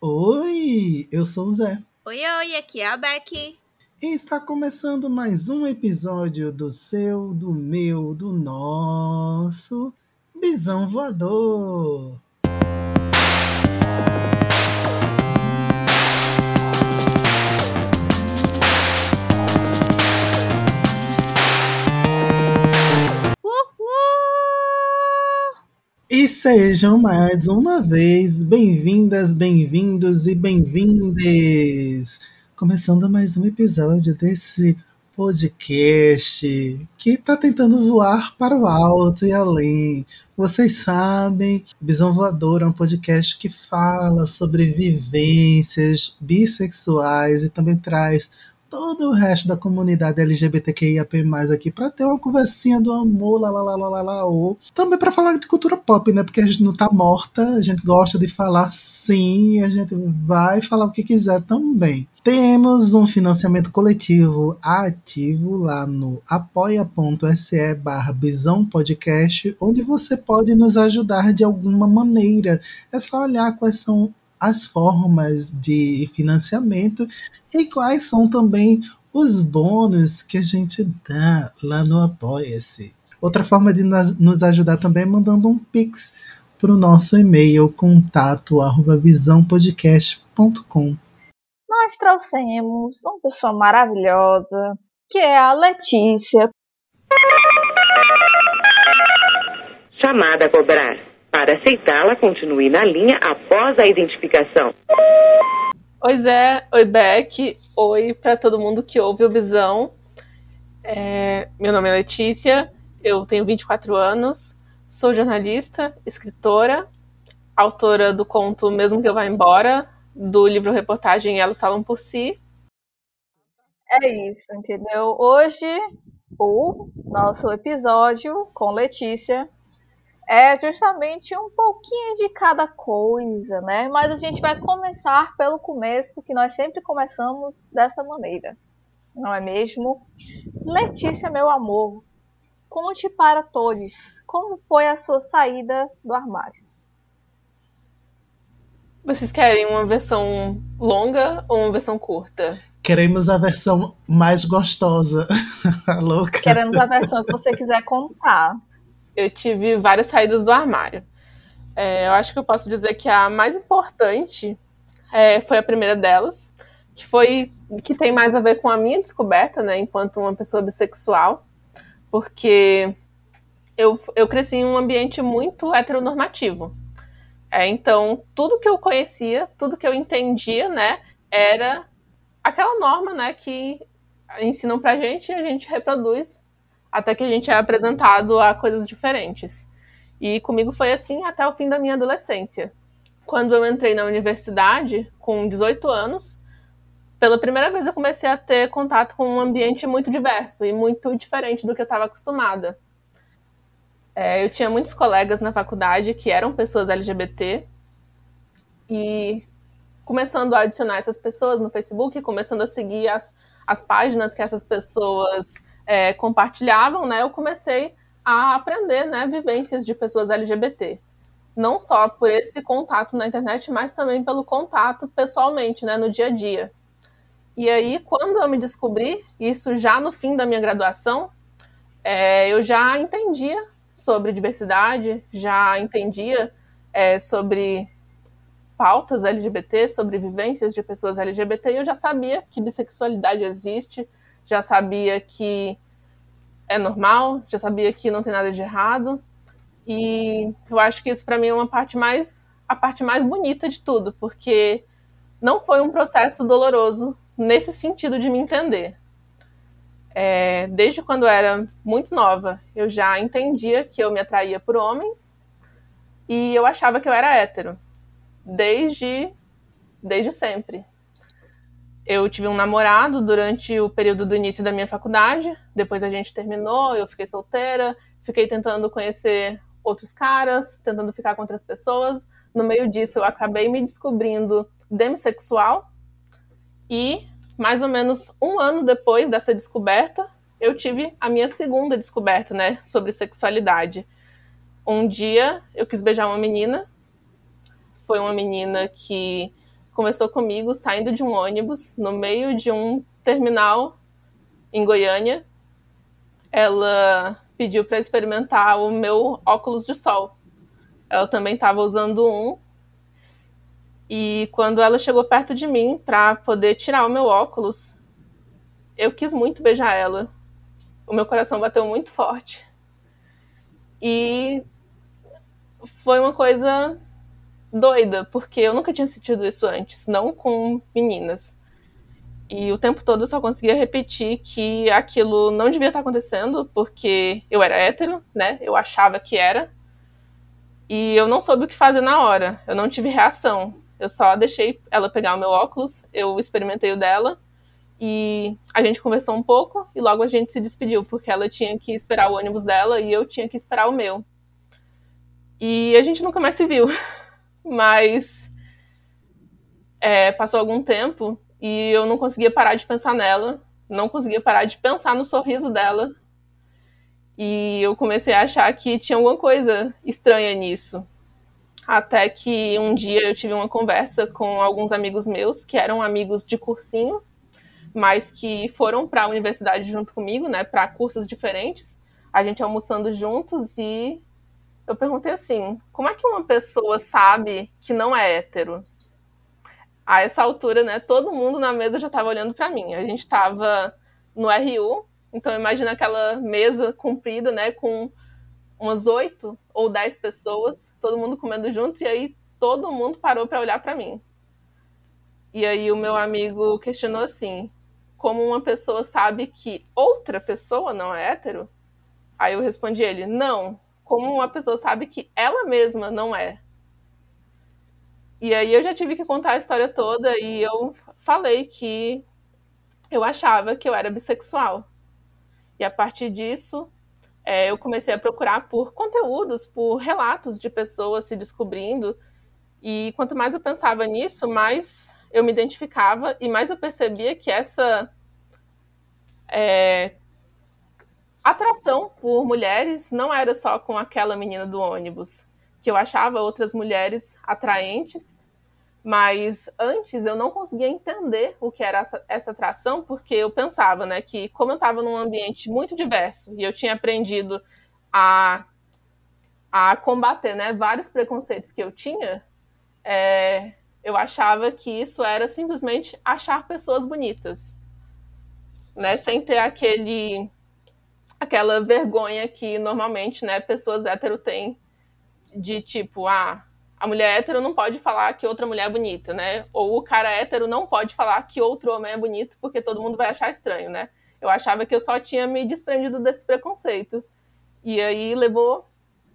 Oi, eu sou o Zé. Oi, oi, aqui é a Becky. E está começando mais um episódio do seu, do meu, do nosso Bisão Voador. E sejam mais uma vez bem-vindas, bem-vindos e bem-vindes! Começando mais um episódio desse podcast que está tentando voar para o alto e além. Vocês sabem, Bisão Voador é um podcast que fala sobre vivências bissexuais e também traz todo o resto da comunidade LGBTQIAP+, aqui para ter uma conversinha do amor, lá, lá, lá, lá, lá, lá, ou também para falar de cultura pop, né? Porque a gente não tá morta, a gente gosta de falar sim, a gente vai falar o que quiser também. Temos um financiamento coletivo ativo lá no apoia.se barra Podcast, onde você pode nos ajudar de alguma maneira. É só olhar quais são as formas de financiamento e quais são também os bônus que a gente dá lá no Apoia-se. Outra forma de nos ajudar também é mandando um pix para o nosso e-mail contato@visãopodcast.com. Nós trouxemos uma pessoa maravilhosa que é a Letícia. Chamada a cobrar. Para aceitá-la, continue na linha após a identificação. Oi Zé, oi Beck, oi para todo mundo que ouve o Visão. É, meu nome é Letícia, eu tenho 24 anos, sou jornalista, escritora, autora do conto Mesmo que eu vá embora, do livro reportagem Elas Falam por Si. É isso, entendeu? Hoje, o nosso episódio com Letícia é justamente um pouquinho de cada coisa, né? Mas a gente vai começar pelo começo, que nós sempre começamos dessa maneira, não é mesmo? Letícia, meu amor, conte para todos como foi a sua saída do armário. Vocês querem uma versão longa ou uma versão curta? Queremos a versão mais gostosa. Louca. Queremos a versão que você quiser contar eu tive várias saídas do armário. É, eu acho que eu posso dizer que a mais importante é, foi a primeira delas, que foi que tem mais a ver com a minha descoberta, né, enquanto uma pessoa bissexual, porque eu, eu cresci em um ambiente muito heteronormativo. É, então, tudo que eu conhecia, tudo que eu entendia, né, era aquela norma, né, que ensinam pra gente e a gente reproduz até que a gente é apresentado a coisas diferentes. E comigo foi assim até o fim da minha adolescência. Quando eu entrei na universidade, com 18 anos, pela primeira vez eu comecei a ter contato com um ambiente muito diverso e muito diferente do que eu estava acostumada. É, eu tinha muitos colegas na faculdade que eram pessoas LGBT e começando a adicionar essas pessoas no Facebook, começando a seguir as, as páginas que essas pessoas é, compartilhavam, né, eu comecei a aprender, né, vivências de pessoas LGBT. Não só por esse contato na internet, mas também pelo contato pessoalmente, né, no dia a dia. E aí, quando eu me descobri, isso já no fim da minha graduação, é, eu já entendia sobre diversidade, já entendia é, sobre pautas LGBT, sobre vivências de pessoas LGBT, e eu já sabia que bissexualidade existe, já sabia que é normal, já sabia que não tem nada de errado. E eu acho que isso para mim é uma parte mais a parte mais bonita de tudo, porque não foi um processo doloroso nesse sentido de me entender. É, desde quando eu era muito nova, eu já entendia que eu me atraía por homens e eu achava que eu era hétero, desde, desde sempre. Eu tive um namorado durante o período do início da minha faculdade. Depois a gente terminou, eu fiquei solteira, fiquei tentando conhecer outros caras, tentando ficar com outras pessoas. No meio disso, eu acabei me descobrindo demissexual. E, mais ou menos um ano depois dessa descoberta, eu tive a minha segunda descoberta, né, sobre sexualidade. Um dia eu quis beijar uma menina. Foi uma menina que conversou comigo saindo de um ônibus no meio de um terminal em Goiânia. Ela pediu para experimentar o meu óculos de sol. Ela também estava usando um. E quando ela chegou perto de mim para poder tirar o meu óculos, eu quis muito beijar ela. O meu coração bateu muito forte. E foi uma coisa doida, porque eu nunca tinha sentido isso antes, não com meninas. E o tempo todo eu só conseguia repetir que aquilo não devia estar acontecendo, porque eu era hétero, né? Eu achava que era. E eu não soube o que fazer na hora. Eu não tive reação. Eu só deixei ela pegar o meu óculos, eu experimentei o dela. E a gente conversou um pouco e logo a gente se despediu, porque ela tinha que esperar o ônibus dela e eu tinha que esperar o meu. E a gente nunca mais se viu. Mas é, passou algum tempo e eu não conseguia parar de pensar nela, não conseguia parar de pensar no sorriso dela. E eu comecei a achar que tinha alguma coisa estranha nisso. Até que um dia eu tive uma conversa com alguns amigos meus, que eram amigos de cursinho, mas que foram para a universidade junto comigo, né, para cursos diferentes. A gente almoçando juntos e eu perguntei assim: como é que uma pessoa sabe que não é hétero? A essa altura, né, todo mundo na mesa já estava olhando para mim. A gente estava no RU, então imagina aquela mesa comprida, né, com umas oito ou dez pessoas, todo mundo comendo junto, e aí todo mundo parou para olhar para mim. E aí o meu amigo questionou assim: como uma pessoa sabe que outra pessoa não é hétero? Aí eu respondi ele: não, como uma pessoa sabe que ela mesma não é. E aí eu já tive que contar a história toda e eu falei que eu achava que eu era bissexual. E a partir disso, é, eu comecei a procurar por conteúdos, por relatos de pessoas se descobrindo. E quanto mais eu pensava nisso, mais eu me identificava e mais eu percebia que essa é, atração por mulheres não era só com aquela menina do ônibus, que eu achava outras mulheres atraentes, mas antes eu não conseguia entender o que era essa, essa atração, porque eu pensava, né, que como eu estava num ambiente muito diverso e eu tinha aprendido a, a combater, né, vários preconceitos que eu tinha, é, eu achava que isso era simplesmente achar pessoas bonitas, né, sem ter aquele aquela vergonha que normalmente, né, pessoas hétero têm de tipo, ah, a mulher hétero não pode falar que outra mulher é bonita, né? Ou o cara hétero não pode falar que outro homem é bonito porque todo mundo vai achar estranho, né? Eu achava que eu só tinha me desprendido desse preconceito. E aí levou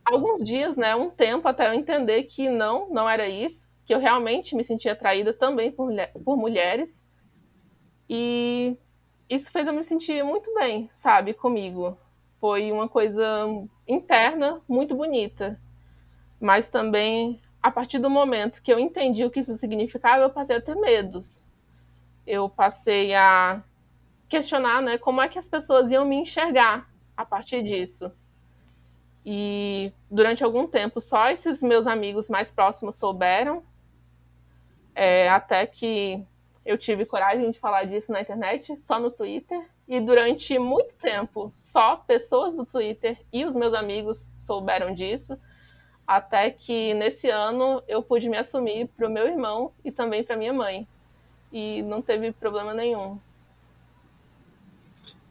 alguns dias, né, um tempo até eu entender que não, não era isso, que eu realmente me sentia atraída também por, por mulheres. E isso fez eu me sentir muito bem, sabe, comigo. Foi uma coisa interna muito bonita. Mas também, a partir do momento que eu entendi o que isso significava, eu passei a ter medos. Eu passei a questionar, né, como é que as pessoas iam me enxergar a partir disso. E durante algum tempo, só esses meus amigos mais próximos souberam, é, até que eu tive coragem de falar disso na internet, só no Twitter. E durante muito tempo, só pessoas do Twitter e os meus amigos souberam disso. Até que nesse ano eu pude me assumir para o meu irmão e também para minha mãe. E não teve problema nenhum.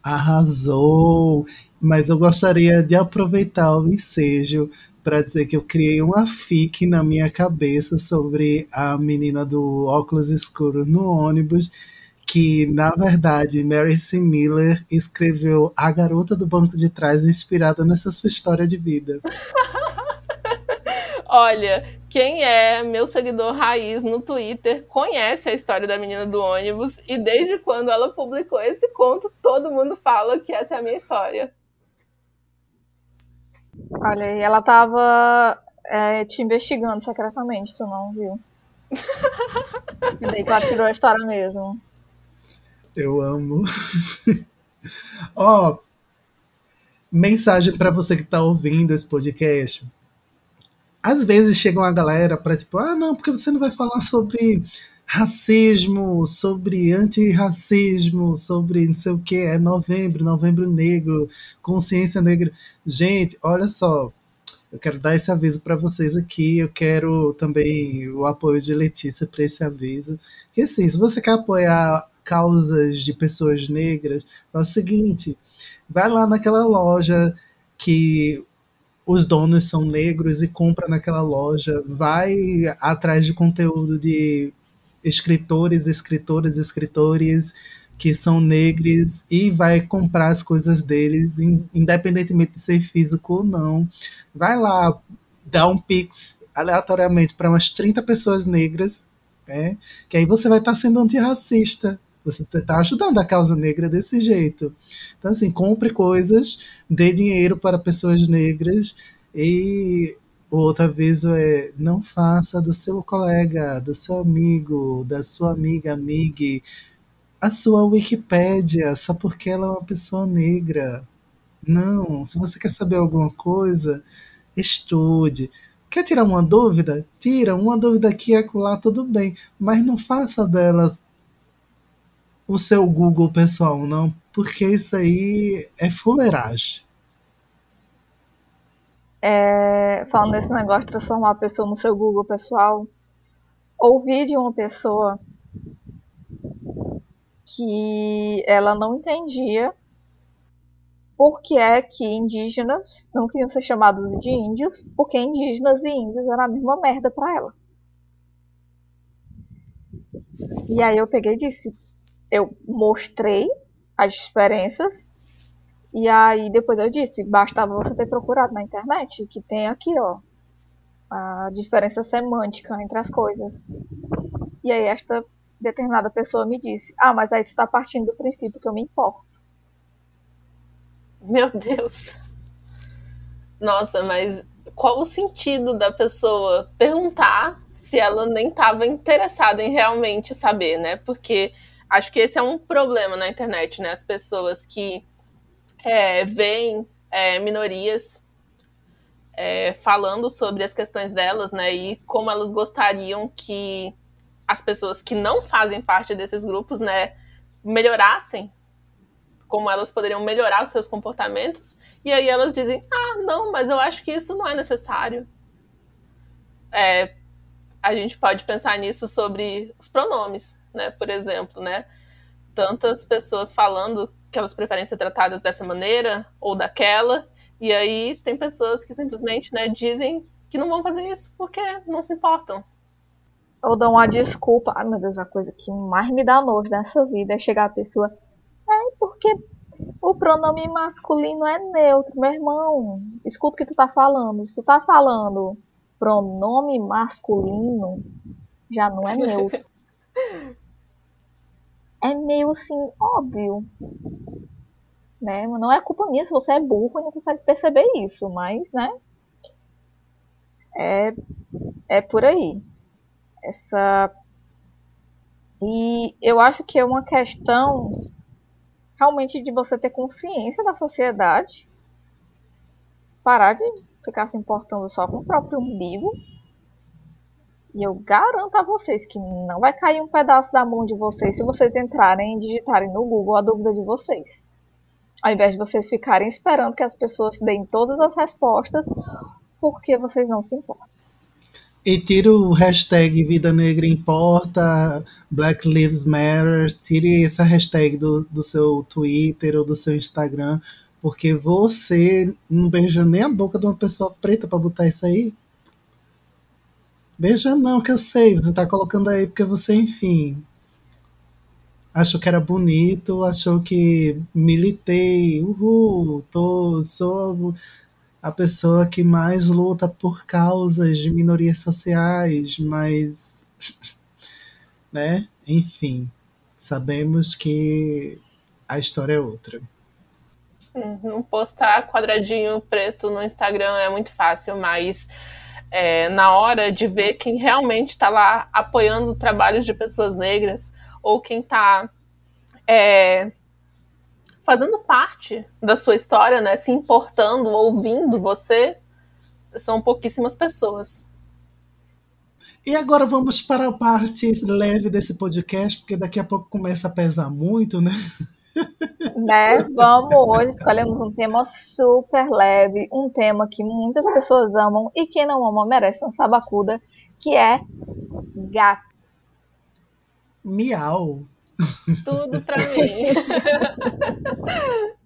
Arrasou! Mas eu gostaria de aproveitar o ensejo para dizer que eu criei uma fic na minha cabeça sobre a menina do óculos escuros no ônibus, que na verdade Mary C. Miller escreveu A Garota do Banco de Trás inspirada nessa sua história de vida. Olha, quem é meu seguidor raiz no Twitter conhece a história da menina do ônibus e desde quando ela publicou esse conto, todo mundo fala que essa é a minha história. Olha, aí, ela tava é, te investigando secretamente, tu não viu? e daí que ela tirou a história mesmo. Eu amo. Ó, oh, mensagem para você que tá ouvindo esse podcast. Às vezes chega uma galera para tipo, ah, não, porque você não vai falar sobre racismo, sobre antirracismo, sobre não sei o que, é novembro, novembro negro, consciência negra. Gente, olha só, eu quero dar esse aviso para vocês aqui. Eu quero também o apoio de Letícia para esse aviso. Que assim, se você quer apoiar causas de pessoas negras, é o seguinte: vai lá naquela loja que os donos são negros e compra naquela loja, vai atrás de conteúdo de escritores, escritoras, escritores que são negros e vai comprar as coisas deles, independentemente de ser físico ou não. Vai lá, dá um pix aleatoriamente para umas 30 pessoas negras, né? que aí você vai estar tá sendo antirracista. Você está ajudando a causa negra desse jeito. Então, assim, compre coisas, dê dinheiro para pessoas negras e outro aviso é não faça do seu colega, do seu amigo, da sua amiga, amigue, a sua Wikipédia só porque ela é uma pessoa negra. Não, se você quer saber alguma coisa, estude. Quer tirar uma dúvida? Tira uma dúvida aqui e acolá, tudo bem. Mas não faça delas o seu Google pessoal, não, porque isso aí é fuleiragem. É, falando nesse negócio de transformar a pessoa no seu Google pessoal, ouvi de uma pessoa que ela não entendia por que é que indígenas não queriam ser chamados de índios, porque indígenas e índios eram a mesma merda para ela. E aí eu peguei e disse, eu mostrei as diferenças e aí depois eu disse, bastava você ter procurado na internet, que tem aqui, ó, a diferença semântica entre as coisas. E aí esta determinada pessoa me disse, ah, mas aí tu tá partindo do princípio que eu me importo. Meu Deus. Nossa, mas qual o sentido da pessoa perguntar se ela nem estava interessada em realmente saber, né? Porque acho que esse é um problema na internet, né? As pessoas que é, veem é, minorias é, falando sobre as questões delas, né? E como elas gostariam que as pessoas que não fazem parte desses grupos, né, melhorassem, como elas poderiam melhorar os seus comportamentos. E aí elas dizem: ah, não, mas eu acho que isso não é necessário. É, a gente pode pensar nisso sobre os pronomes né? Por exemplo, né? Tantas pessoas falando que elas preferem ser tratadas dessa maneira ou daquela, e aí tem pessoas que simplesmente, né, dizem que não vão fazer isso porque não se importam. Ou dão uma desculpa. Ai meu Deus, a coisa que mais me dá nojo nessa vida é chegar a pessoa. É porque o pronome masculino é neutro, meu irmão. Escuta o que tu tá falando. Se tu tá falando pronome masculino, já não é neutro. É meio assim, óbvio. Né? Não é culpa minha se você é burro e não consegue perceber isso, mas, né? É, é por aí. Essa. E eu acho que é uma questão realmente de você ter consciência da sociedade, parar de ficar se importando só com o próprio umbigo e eu garanto a vocês que não vai cair um pedaço da mão de vocês se vocês entrarem e digitarem no Google a dúvida de vocês. Ao invés de vocês ficarem esperando que as pessoas deem todas as respostas, porque vocês não se importam. E tira o hashtag Vida Negra Importa, Black Lives Matter, tire essa hashtag do, do seu Twitter ou do seu Instagram, porque você não beija nem a boca de uma pessoa preta para botar isso aí. Beija não, que eu sei, você tá colocando aí porque você, enfim, achou que era bonito, achou que militei, uhul, tô, sou a pessoa que mais luta por causas de minorias sociais, mas, né, enfim, sabemos que a história é outra. Não postar quadradinho preto no Instagram é muito fácil, mas é, na hora de ver quem realmente está lá apoiando trabalhos de pessoas negras ou quem está é, fazendo parte da sua história, né, se importando, ouvindo você, são pouquíssimas pessoas. E agora vamos para a parte leve desse podcast, porque daqui a pouco começa a pesar muito, né? Né? Vamos hoje, escolhemos um tema super leve, um tema que muitas pessoas amam e quem não ama merece uma sabacuda, que é gato. Miau. Tudo pra mim.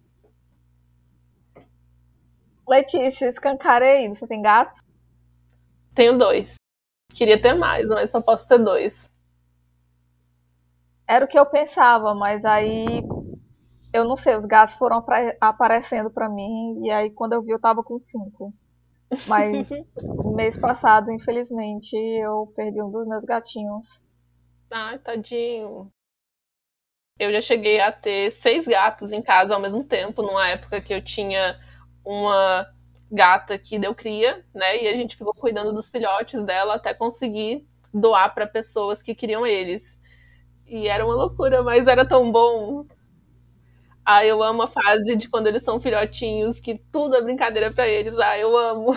Letícia, escancarei, você tem gatos? Tenho dois. Queria ter mais, mas só posso ter dois. Era o que eu pensava, mas aí eu não sei, os gatos foram aparecendo para mim e aí quando eu vi eu tava com cinco. Mas mês passado, infelizmente, eu perdi um dos meus gatinhos. Ai, tadinho. Eu já cheguei a ter seis gatos em casa ao mesmo tempo, numa época que eu tinha uma gata que deu cria, né? E a gente ficou cuidando dos filhotes dela até conseguir doar para pessoas que queriam eles. E era uma loucura, mas era tão bom. Ah, eu amo a fase de quando eles são filhotinhos, que tudo é brincadeira para eles. Ah, eu amo.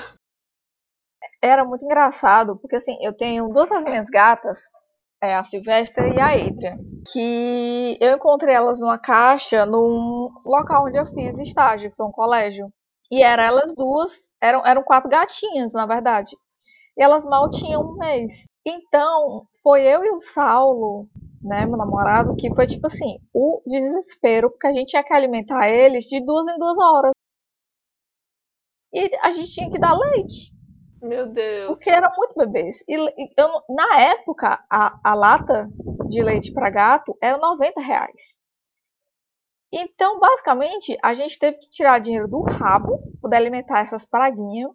Era muito engraçado, porque assim, eu tenho duas das minhas gatas, é, a Silvestre e a Adria, que eu encontrei elas numa caixa num local onde eu fiz estágio, que foi um colégio. E eram elas duas, eram, eram quatro gatinhas, na verdade. E elas mal tinham um mês. Então, foi eu e o Saulo né, meu namorado, que foi tipo assim, o desespero, porque a gente tinha que alimentar eles de duas em duas horas. E a gente tinha que dar leite. Meu Deus. Porque eram muito bebês. E, eu, na época, a, a lata de leite para gato era 90 reais. Então, basicamente, a gente teve que tirar dinheiro do rabo para poder alimentar essas praguinhas.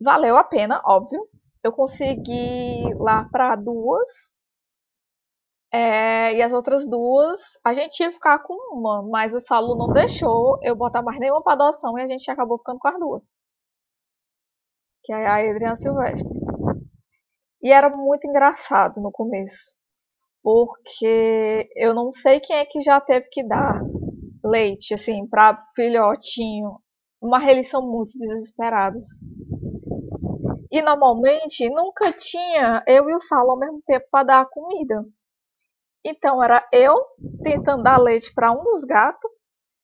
Valeu a pena, óbvio. Eu consegui lá para duas é, e as outras duas, a gente ia ficar com uma, mas o Saulo não deixou eu botar mais nenhuma para adoção e a gente acabou ficando com as duas. Que é a Adriana Silvestre. E era muito engraçado no começo. Porque eu não sei quem é que já teve que dar leite, assim, para filhotinho. Eles são muito desesperados. E normalmente nunca tinha eu e o Saulo ao mesmo tempo para dar comida. Então era eu tentando dar leite para um dos gatos,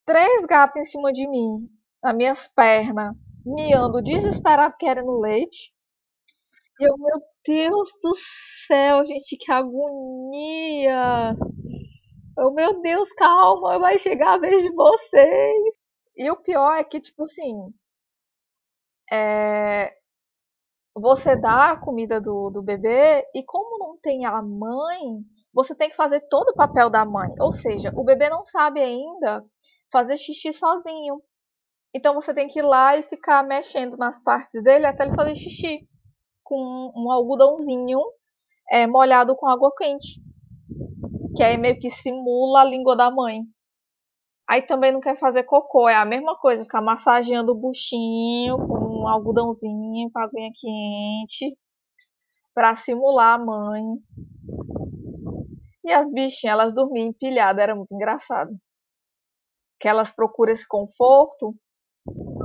três gatos em cima de mim, nas minhas pernas, miando desesperado querendo leite. E eu, meu Deus do céu, gente, que agonia! Eu, meu Deus, calma, vai chegar a vez de vocês. E o pior é que, tipo assim, é, você dá a comida do, do bebê e como não tem a mãe, você tem que fazer todo o papel da mãe. Ou seja, o bebê não sabe ainda fazer xixi sozinho. Então você tem que ir lá e ficar mexendo nas partes dele até ele fazer xixi. Com um algodãozinho é, molhado com água quente. Que aí meio que simula a língua da mãe. Aí também não quer fazer cocô, é a mesma coisa, ficar massageando o buchinho com um algodãozinho, com aguinha quente, para simular a mãe. E as bichinhas, elas dormiam empilhadas, era muito engraçado. Que elas procuram esse conforto,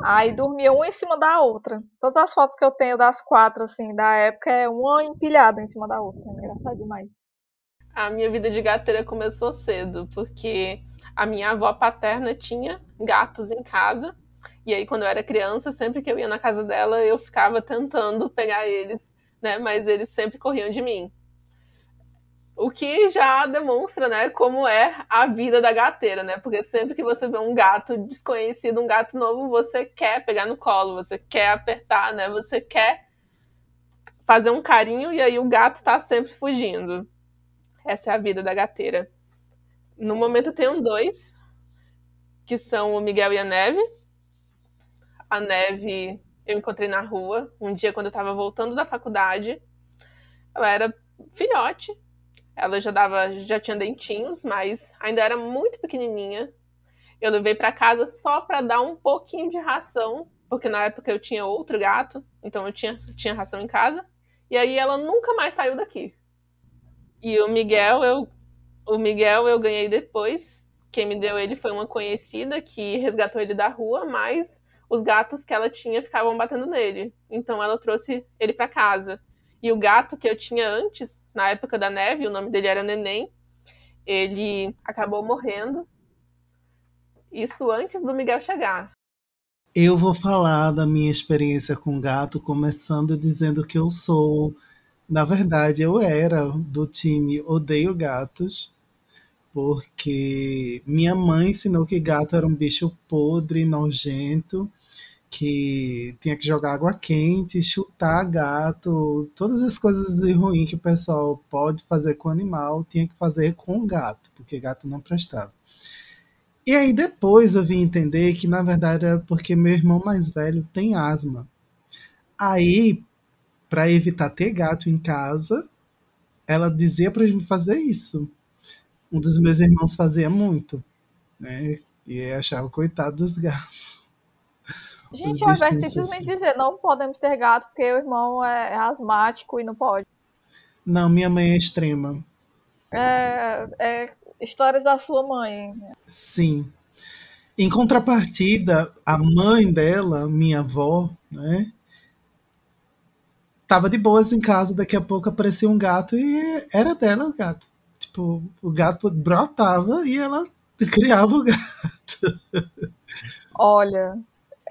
aí dormiam uma em cima da outra. Todas as fotos que eu tenho das quatro, assim, da época, é uma empilhada em cima da outra. É engraçado demais. A minha vida de gateira começou cedo, porque a minha avó paterna tinha gatos em casa. E aí, quando eu era criança, sempre que eu ia na casa dela, eu ficava tentando pegar eles, né? Mas eles sempre corriam de mim. O que já demonstra, né, como é a vida da gateira, né? Porque sempre que você vê um gato desconhecido, um gato novo, você quer pegar no colo, você quer apertar, né? Você quer fazer um carinho e aí o gato tá sempre fugindo. Essa é a vida da gateira. No momento tenho dois, que são o Miguel e a Neve. A Neve eu encontrei na rua um dia quando eu tava voltando da faculdade. Ela era filhote, ela já dava, já tinha dentinhos, mas ainda era muito pequenininha. Eu levei para casa só para dar um pouquinho de ração, porque na época eu tinha outro gato, então eu tinha, tinha ração em casa. E aí ela nunca mais saiu daqui. E o Miguel, eu, o Miguel eu ganhei depois. Quem me deu ele foi uma conhecida que resgatou ele da rua, mas os gatos que ela tinha ficavam batendo nele. Então ela trouxe ele para casa. E o gato que eu tinha antes, na época da neve, o nome dele era Neném, ele acabou morrendo. Isso antes do Miguel chegar. Eu vou falar da minha experiência com gato, começando dizendo que eu sou. Na verdade, eu era do time Odeio Gatos, porque minha mãe ensinou que gato era um bicho podre, nojento, que tinha que jogar água quente, chutar gato, todas as coisas de ruim que o pessoal pode fazer com animal, tinha que fazer com gato, porque gato não prestava. E aí depois eu vim entender que na verdade é porque meu irmão mais velho tem asma. Aí, para evitar ter gato em casa, ela dizia pra gente fazer isso. Um dos meus irmãos fazia muito, né? E achava coitado dos gatos. Gente, ao invés de simplesmente dizer não podemos ter gato porque o irmão é, é asmático e não pode. Não, minha mãe é extrema. É, é histórias da sua mãe. Sim. Em contrapartida, a mãe dela, minha avó, né? Tava de boas em casa, daqui a pouco aparecia um gato e era dela o gato. Tipo, o gato brotava e ela criava o gato. Olha,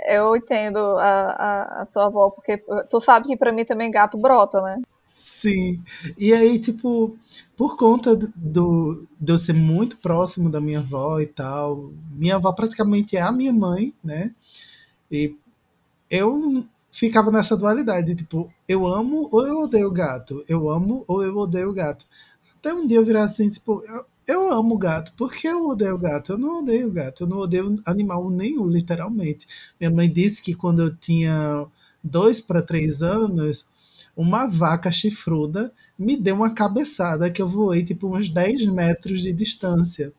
eu entendo a, a, a, sua avó, porque tu sabe que para mim também gato brota, né? Sim. E aí, tipo, por conta do, de eu ser muito próximo da minha avó e tal, minha avó praticamente é a minha mãe, né? E eu ficava nessa dualidade, tipo, eu amo ou eu odeio gato? Eu amo ou eu odeio gato? Até um dia eu virar assim, tipo, eu, eu amo gato. Por que eu odeio gato? Eu não odeio gato. Eu não odeio animal nenhum, literalmente. Minha mãe disse que quando eu tinha dois para três anos, uma vaca chifruda me deu uma cabeçada que eu voei tipo uns 10 metros de distância.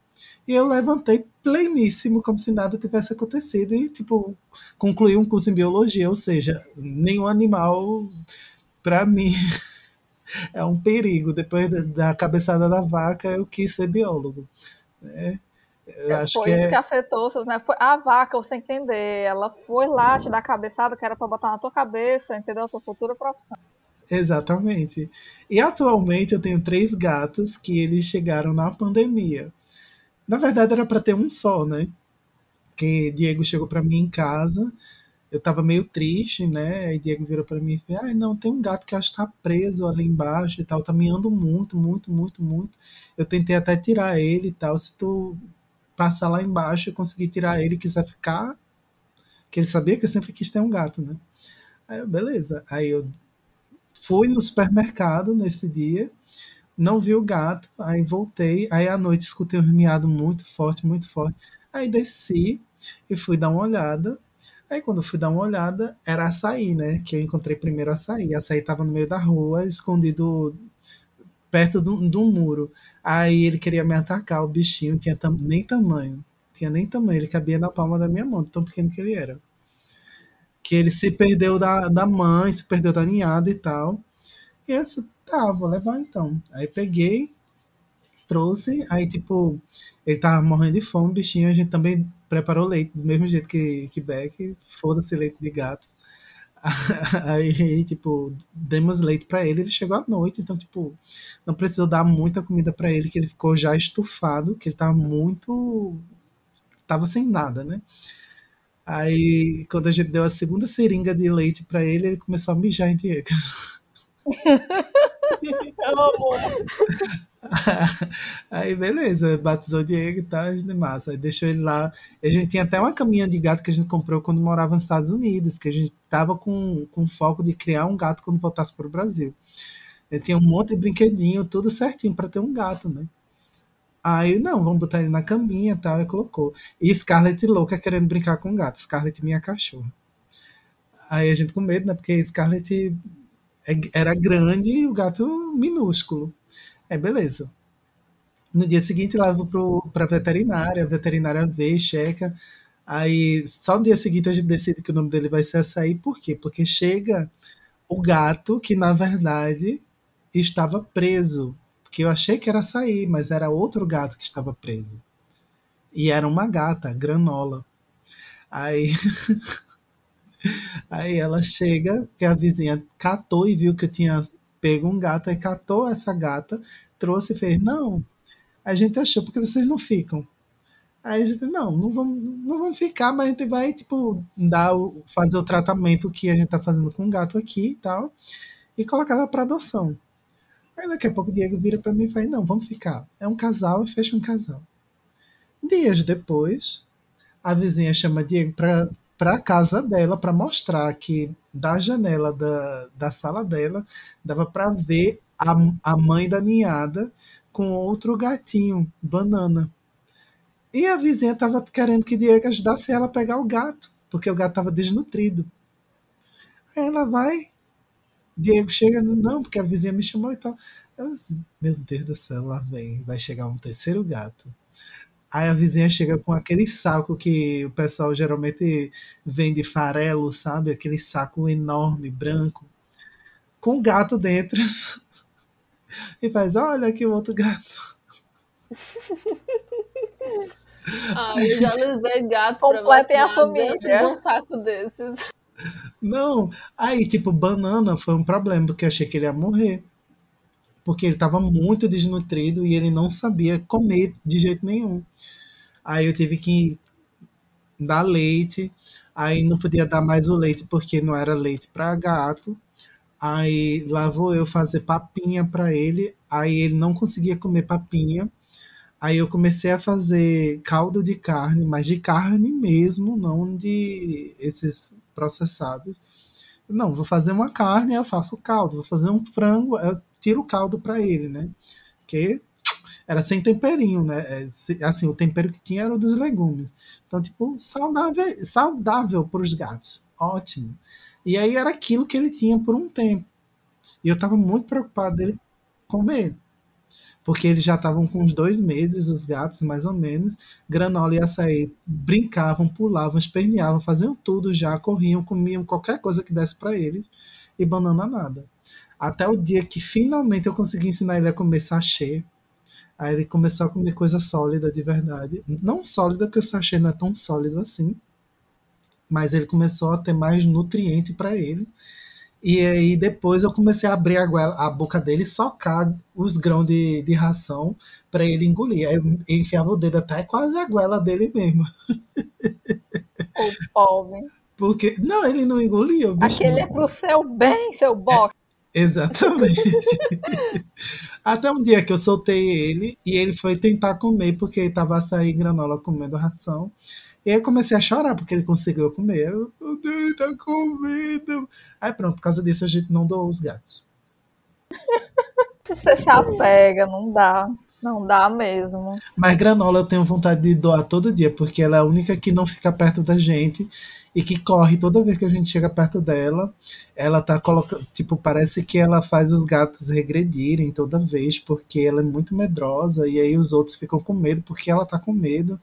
E eu levantei pleníssimo, como se nada tivesse acontecido, e tipo, concluí um curso em biologia, ou seja, nenhum animal, para mim, é um perigo. Depois da cabeçada da vaca, eu quis ser biólogo. Né? É, foi isso é... que afetou seus, né? Foi a vaca, você entender. Ela foi lá te dar a cabeçada que era para botar na tua cabeça, entendeu? A tua futura profissão. Exatamente. E atualmente eu tenho três gatos que eles chegaram na pandemia. Na verdade era para ter um só, né? Que Diego chegou para mim em casa eu tava meio triste, né? Aí Diego virou para mim e falou: ah, não, tem um gato que acho que tá preso ali embaixo e tal, tá miando muito, muito, muito, muito. Eu tentei até tirar ele e tal. Se tu passar lá embaixo e conseguir tirar ele e quiser ficar, que ele sabia que eu sempre quis ter um gato, né? Aí eu, beleza. Aí eu fui no supermercado nesse dia, não vi o gato, aí voltei, aí à noite escutei um miado muito forte, muito forte. Aí desci e fui dar uma olhada Aí quando eu fui dar uma olhada, era açaí, né? Que eu encontrei primeiro açaí. Açaí tava no meio da rua, escondido perto de um muro. Aí ele queria me atacar, o bichinho tinha tam nem tamanho. Tinha nem tamanho, ele cabia na palma da minha mão, tão pequeno que ele era. Que ele se perdeu da, da mãe, se perdeu da ninhada e tal. E eu disse, tá, vou levar então. Aí peguei, trouxe, aí tipo, ele tava morrendo de fome, bichinho, a gente também preparou leite, do mesmo jeito que, que Beck, foda-se leite de gato. Aí, tipo, demos leite para ele, ele chegou à noite, então, tipo, não precisou dar muita comida para ele, que ele ficou já estufado, que ele tava muito. tava sem nada, né? Aí, quando a gente deu a segunda seringa de leite para ele, ele começou a mijar em Diego. Aí, beleza, batizou o Diego e tal, massa. Aí deixou ele lá. A gente tinha até uma caminha de gato que a gente comprou quando morava nos Estados Unidos, que a gente tava com, com foco de criar um gato quando voltasse para o Brasil. Eu tinha um monte de brinquedinho, tudo certinho para ter um gato, né? Aí, não, vamos botar ele na caminha e tal, e colocou. E Scarlett louca querendo brincar com o gato. Scarlett, minha cachorra. Aí a gente com medo, né? Porque Scarlett é, era grande e o gato minúsculo. É, beleza. No dia seguinte, levo para a veterinária, a veterinária vê, checa. Aí, só no dia seguinte, a gente decide que o nome dele vai ser açaí. Por quê? Porque chega o gato que, na verdade, estava preso. Porque eu achei que era açaí, mas era outro gato que estava preso. E era uma gata, granola. Aí. Aí ela chega, que a vizinha catou e viu que eu tinha pego um gato, aí catou essa gata, trouxe e fez, não, a gente achou porque vocês não ficam. Aí a gente, não, não vamos, não vamos ficar, mas a gente vai, tipo, dar o, fazer o tratamento que a gente tá fazendo com o gato aqui e tal, e colocar ela para adoção. Aí daqui a pouco o Diego vira para mim e fala, não, vamos ficar. É um casal e fecha um casal. Dias depois, a vizinha chama Diego para para a casa dela para mostrar que da janela da, da sala dela dava para ver a, a mãe da ninhada com outro gatinho, banana. E a vizinha estava querendo que Diego ajudasse ela a pegar o gato, porque o gato estava desnutrido. Aí ela vai, Diego chega, não, porque a vizinha me chamou e tal. Eu meu Deus do céu, lá vem, vai chegar um terceiro gato. Aí a vizinha chega com aquele saco que o pessoal geralmente vende farelo, sabe? Aquele saco enorme, branco, com o gato dentro. E faz, olha aqui o outro gato. Ah, eu já levei gato Completem a família. de um saco desses. Não, aí tipo, banana foi um problema, porque eu achei que ele ia morrer. Porque ele estava muito desnutrido e ele não sabia comer de jeito nenhum. Aí eu tive que dar leite, aí não podia dar mais o leite porque não era leite para gato. Aí lá vou eu fazer papinha para ele, aí ele não conseguia comer papinha. Aí eu comecei a fazer caldo de carne, mas de carne mesmo, não de esses processados. Não, vou fazer uma carne, eu faço caldo. Vou fazer um frango, eu tiro o caldo para ele, né? Porque era sem temperinho, né? É, Assim, o tempero que tinha era o dos legumes. Então, tipo, saudável, saudável para os gatos. Ótimo. E aí era aquilo que ele tinha por um tempo. E eu estava muito preocupado dele comer. Porque eles já estavam com uns dois meses, os gatos, mais ou menos. Granola e açaí brincavam, pulavam, esperneavam, faziam tudo já, corriam, comiam qualquer coisa que desse para eles. E banana nada. Até o dia que finalmente eu consegui ensinar ele a comer sachê. Aí ele começou a comer coisa sólida de verdade. Não sólida, porque o sachê não é tão sólido assim. Mas ele começou a ter mais nutriente para ele. E aí depois eu comecei a abrir a, goela- a boca dele e socar os grãos de, de ração para ele engolir. Aí eu enfiava o dedo até quase a goela dele mesmo. O pobre. Porque. Não, ele não engolia. Aquele é pro seu bem, seu bosta. Exatamente. Até um dia que eu soltei ele e ele foi tentar comer porque ele tava açaí e granola comendo ração. E aí eu comecei a chorar porque ele conseguiu comer. Eu, meu Deus, ele tá comendo. Aí pronto, por causa disso a gente não doou os gatos. Você se apega, não dá. Não dá mesmo. Mas granola eu tenho vontade de doar todo dia, porque ela é a única que não fica perto da gente e que corre toda vez que a gente chega perto dela. Ela tá colocando, tipo, parece que ela faz os gatos regredirem toda vez, porque ela é muito medrosa e aí os outros ficam com medo porque ela tá com medo.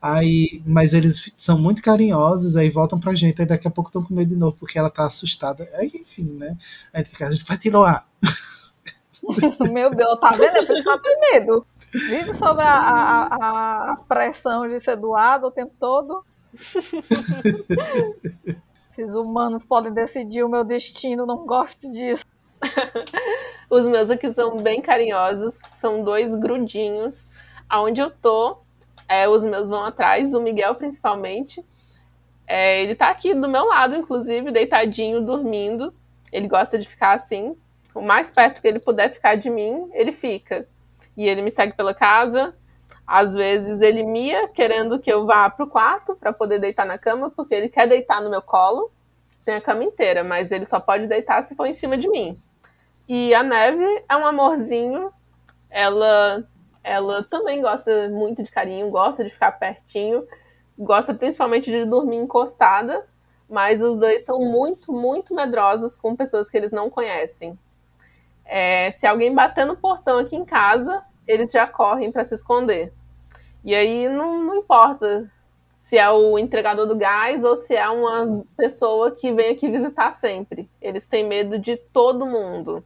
Aí, mas eles são muito carinhosos, aí voltam pra gente, aí daqui a pouco estão com medo de novo, porque ela tá assustada. Aí, enfim, né? Aí fica, a gente vai te doar. Meu Deus, tá vendo? É por isso que ela tem medo. Vive sobre a, a- a- a pressão de ser doado o tempo todo. Esses humanos podem decidir o meu destino, não gosto disso. Os meus aqui são bem carinhosos, são dois grudinhos. Aonde eu tô, é, os meus vão atrás, o Miguel principalmente. É, ele tá aqui do meu lado, inclusive, deitadinho, dormindo. Ele gosta de ficar assim. O mais perto que ele puder ficar de mim, ele fica. E ele me segue pela casa. Às vezes ele mia, querendo que eu vá pro quarto para poder deitar na cama, porque ele quer deitar no meu colo. Tem a cama inteira, mas ele só pode deitar se for em cima de mim. E a Neve é um amorzinho. Ela, ela também gosta muito de carinho, gosta de ficar pertinho, gosta principalmente de dormir encostada. Mas os dois são muito, muito medrosos com pessoas que eles não conhecem. É, se alguém bater no portão aqui em casa, eles já correm para se esconder. E aí não, não importa se é o entregador do gás ou se é uma pessoa que vem aqui visitar sempre. Eles têm medo de todo mundo.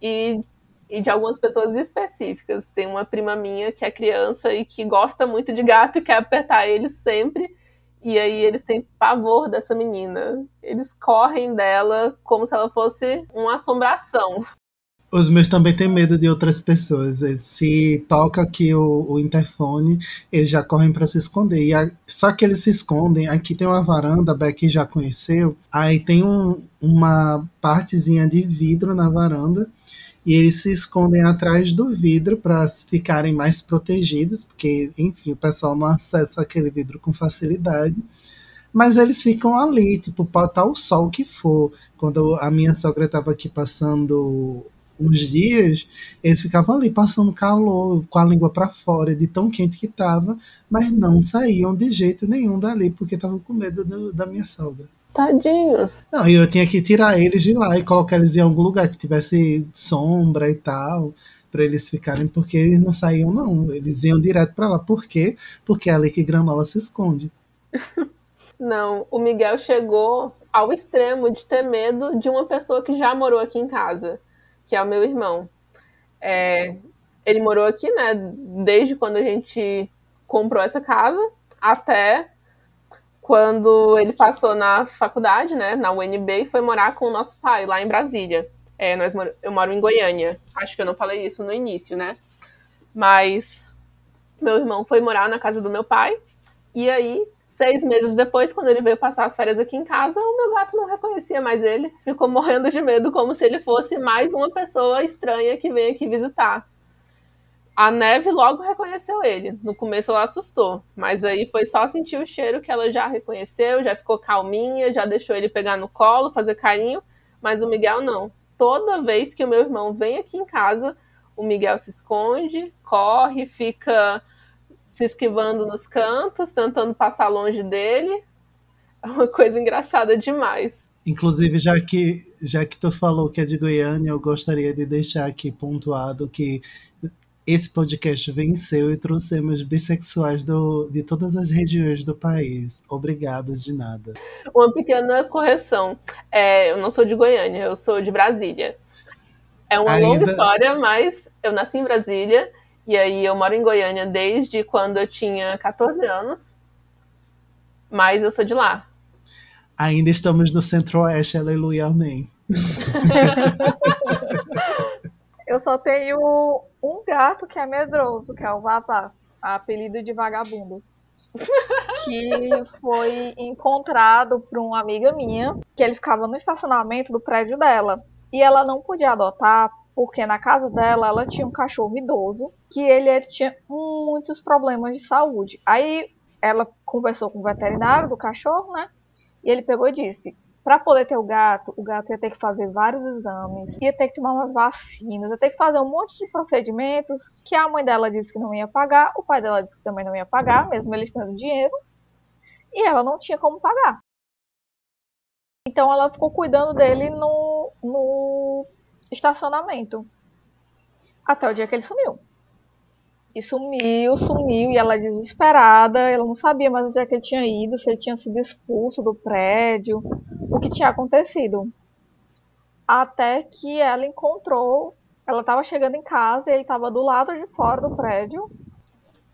E, e de algumas pessoas específicas. Tem uma prima minha que é criança e que gosta muito de gato e quer apertar eles sempre. E aí eles têm pavor dessa menina. Eles correm dela como se ela fosse uma assombração. Os meus também têm medo de outras pessoas. Se toca aqui o, o interfone, eles já correm para se esconder. E a, só que eles se escondem. Aqui tem uma varanda, a Becky já conheceu. Aí tem um, uma partezinha de vidro na varanda. E eles se escondem atrás do vidro para ficarem mais protegidos, porque, enfim, o pessoal não acessa aquele vidro com facilidade mas eles ficam ali, tipo, pode estar o sol que for. Quando a minha sogra estava aqui passando uns dias, eles ficavam ali passando calor, com a língua para fora, de tão quente que estava, mas não saíam de jeito nenhum dali, porque estavam com medo do, da minha sogra. Tadinhos. Não, e eu tinha que tirar eles de lá e colocar eles em algum lugar que tivesse sombra e tal, para eles ficarem, porque eles não saíam, não. Eles iam direto para lá. Por quê? Porque é ali que granola se esconde. Não, o Miguel chegou ao extremo de ter medo de uma pessoa que já morou aqui em casa que é o meu irmão. É, ele morou aqui, né, desde quando a gente comprou essa casa até quando ele passou na faculdade, né, na UNB, e foi morar com o nosso pai lá em Brasília. É, nós, eu moro em Goiânia. Acho que eu não falei isso no início, né? Mas meu irmão foi morar na casa do meu pai. E aí Seis meses depois, quando ele veio passar as férias aqui em casa, o meu gato não reconhecia mais ele. Ficou morrendo de medo, como se ele fosse mais uma pessoa estranha que veio aqui visitar. A Neve logo reconheceu ele. No começo ela assustou, mas aí foi só sentir o cheiro que ela já reconheceu, já ficou calminha, já deixou ele pegar no colo, fazer carinho, mas o Miguel não. Toda vez que o meu irmão vem aqui em casa, o Miguel se esconde, corre, fica se esquivando nos cantos, tentando passar longe dele. É uma coisa engraçada demais. Inclusive, já que, já que tu falou que é de Goiânia, eu gostaria de deixar aqui pontuado que esse podcast venceu e trouxemos bissexuais do, de todas as regiões do país. Obrigados de nada. Uma pequena correção. É, eu não sou de Goiânia, eu sou de Brasília. É uma Ainda... longa história, mas eu nasci em Brasília e aí eu moro em Goiânia desde quando eu tinha 14 anos. Mas eu sou de lá. Ainda estamos no Centro-Oeste, aleluia, amém. eu só tenho um gato que é medroso, que é o Vavá, apelido de vagabundo. que foi encontrado por uma amiga minha, que ele ficava no estacionamento do prédio dela. E ela não podia adotar porque na casa dela ela tinha um cachorro idoso que ele tinha muitos problemas de saúde. Aí ela conversou com o veterinário do cachorro, né? E ele pegou e disse: para poder ter o gato, o gato ia ter que fazer vários exames, ia ter que tomar umas vacinas, ia ter que fazer um monte de procedimentos que a mãe dela disse que não ia pagar, o pai dela disse que também não ia pagar, mesmo eles tendo dinheiro, e ela não tinha como pagar. Então ela ficou cuidando dele no, no estacionamento. Até o dia que ele sumiu. E sumiu, sumiu, e ela é desesperada, ela não sabia mais onde é que ele tinha ido, se ele tinha sido expulso do prédio, o que tinha acontecido. Até que ela encontrou, ela estava chegando em casa e ele estava do lado de fora do prédio,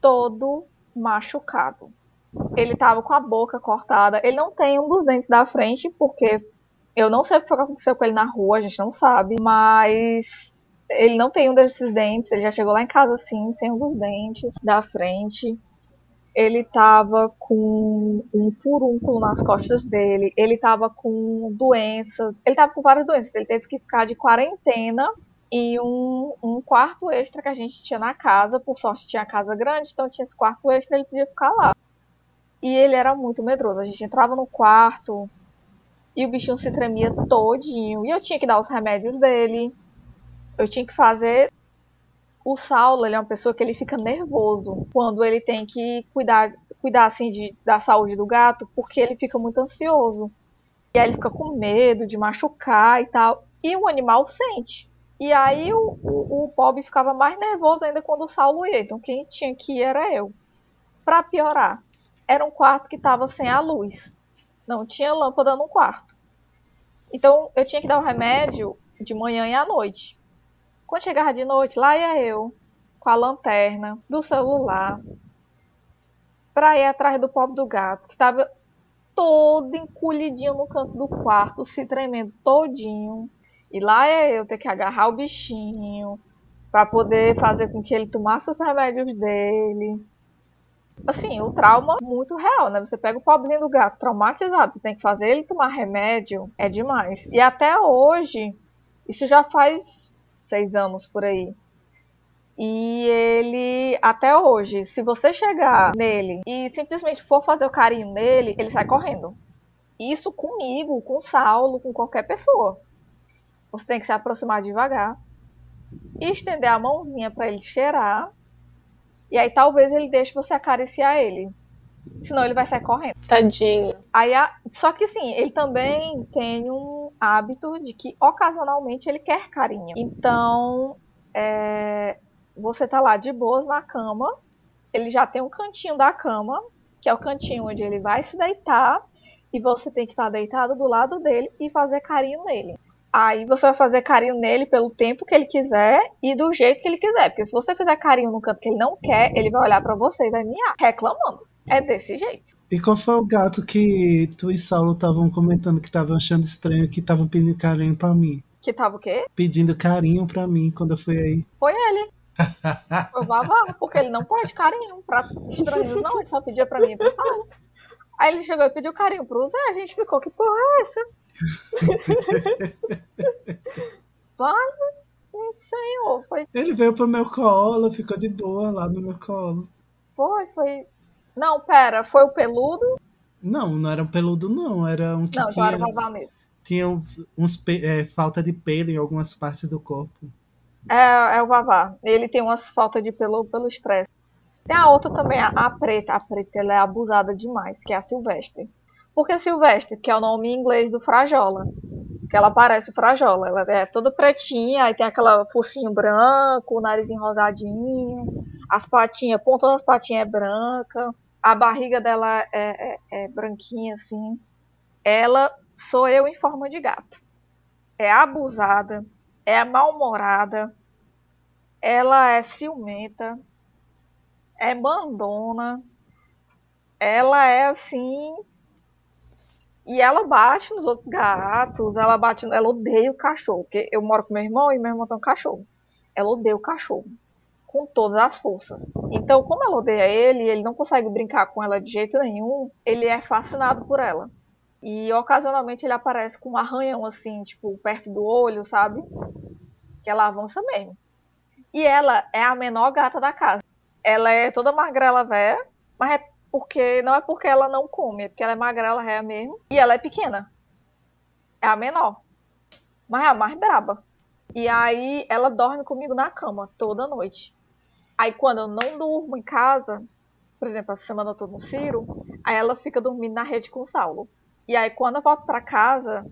todo machucado. Ele estava com a boca cortada, ele não tem um dos dentes da frente, porque eu não sei o que aconteceu com ele na rua, a gente não sabe, mas ele não tem um desses dentes, ele já chegou lá em casa assim, sem um dos dentes da frente. Ele tava com um furúnculo nas costas dele, ele tava com doenças, ele tava com várias doenças, ele teve que ficar de quarentena e um, um quarto extra que a gente tinha na casa, por sorte tinha casa grande, então tinha esse quarto extra, ele podia ficar lá. E ele era muito medroso, a gente entrava no quarto, e o bichinho se tremia todinho. E eu tinha que dar os remédios dele. Eu tinha que fazer. O Saulo, ele é uma pessoa que ele fica nervoso quando ele tem que cuidar, cuidar assim de, da saúde do gato, porque ele fica muito ansioso. E aí ele fica com medo de machucar e tal. E o animal sente. E aí o, o, o Bob ficava mais nervoso ainda quando o Saulo ia. Então quem tinha que ir era eu. Para piorar, era um quarto que estava sem a luz. Não tinha lâmpada no quarto. Então eu tinha que dar o remédio de manhã e à noite. Quando chegava de noite, lá ia eu, com a lanterna do celular, para ir atrás do pobre do gato, que estava todo encolhidinho no canto do quarto, se tremendo todinho. E lá é eu ter que agarrar o bichinho para poder fazer com que ele tomasse os remédios dele. Assim, o trauma é muito real, né? Você pega o pobrezinho do gato traumatizado, tem que fazer ele tomar remédio, é demais. E até hoje, isso já faz seis anos por aí. E ele, até hoje, se você chegar nele e simplesmente for fazer o carinho nele, ele sai correndo. Isso comigo, com Saulo, com qualquer pessoa. Você tem que se aproximar devagar estender a mãozinha para ele cheirar. E aí talvez ele deixe você acariciar ele. Senão ele vai sair correndo. Tadinho. Aí, a... Só que sim, ele também tem um hábito de que ocasionalmente ele quer carinho. Então, é... você tá lá de boas na cama. Ele já tem um cantinho da cama, que é o cantinho onde ele vai se deitar. E você tem que estar tá deitado do lado dele e fazer carinho nele. Aí você vai fazer carinho nele pelo tempo que ele quiser e do jeito que ele quiser. Porque se você fizer carinho no canto que ele não quer, ele vai olhar para você e vai miar, reclamando. É desse jeito. E qual foi o gato que tu e Saulo estavam comentando que estavam achando estranho, que estavam pedindo carinho pra mim? Que tava o quê? Pedindo carinho pra mim quando eu fui aí. Foi ele. Foi o Vavá, porque ele não pode carinho pra estranhos, não. Ele só pedia pra mim e pro Saulo. Aí ele chegou e pediu carinho pro Zé. A gente ficou, que porra é essa? Vale, senhor. Foi... Ele veio pro meu colo, ficou de boa lá no meu colo. Foi, foi. Não, pera, foi o peludo? Não, não era um peludo, não. Era um que não, tinha. Não, era vavá mesmo. Tinha uns é, falta de pelo em algumas partes do corpo. É, é o vavá. Ele tem umas faltas de pelo pelo estresse. Tem a outra também, a, a preta. A preta ela é abusada demais, que é a Silvestre. Por que Silvestre? Que é o nome em inglês do Frajola. Que ela parece o Frajola. Ela é toda pretinha, aí tem aquela focinho branco, o nariz enrosadinho, as patinhas, a ponta das patinhas é branca, a barriga dela é, é, é branquinha assim. Ela sou eu em forma de gato. É abusada, é mal-humorada, ela é ciumenta, é mandona, ela é assim e ela bate nos outros gatos, ela bate, ela odeia o cachorro, porque eu moro com meu irmão e meu irmão tem um cachorro. Ela odeia o cachorro com todas as forças. Então, como ela odeia ele, ele não consegue brincar com ela de jeito nenhum, ele é fascinado por ela. E ocasionalmente ele aparece com um arranhão assim, tipo, perto do olho, sabe? Que ela avança mesmo. E ela é a menor gata da casa. Ela é toda magrela velha, mas é porque não é porque ela não come, é porque ela é magrela é mesmo. E ela é pequena. É a menor. Mas é a mais braba. E aí ela dorme comigo na cama toda noite. Aí quando eu não durmo em casa, por exemplo, essa semana eu tô no Ciro, aí ela fica dormindo na rede com o Saulo. E aí quando eu volto para casa,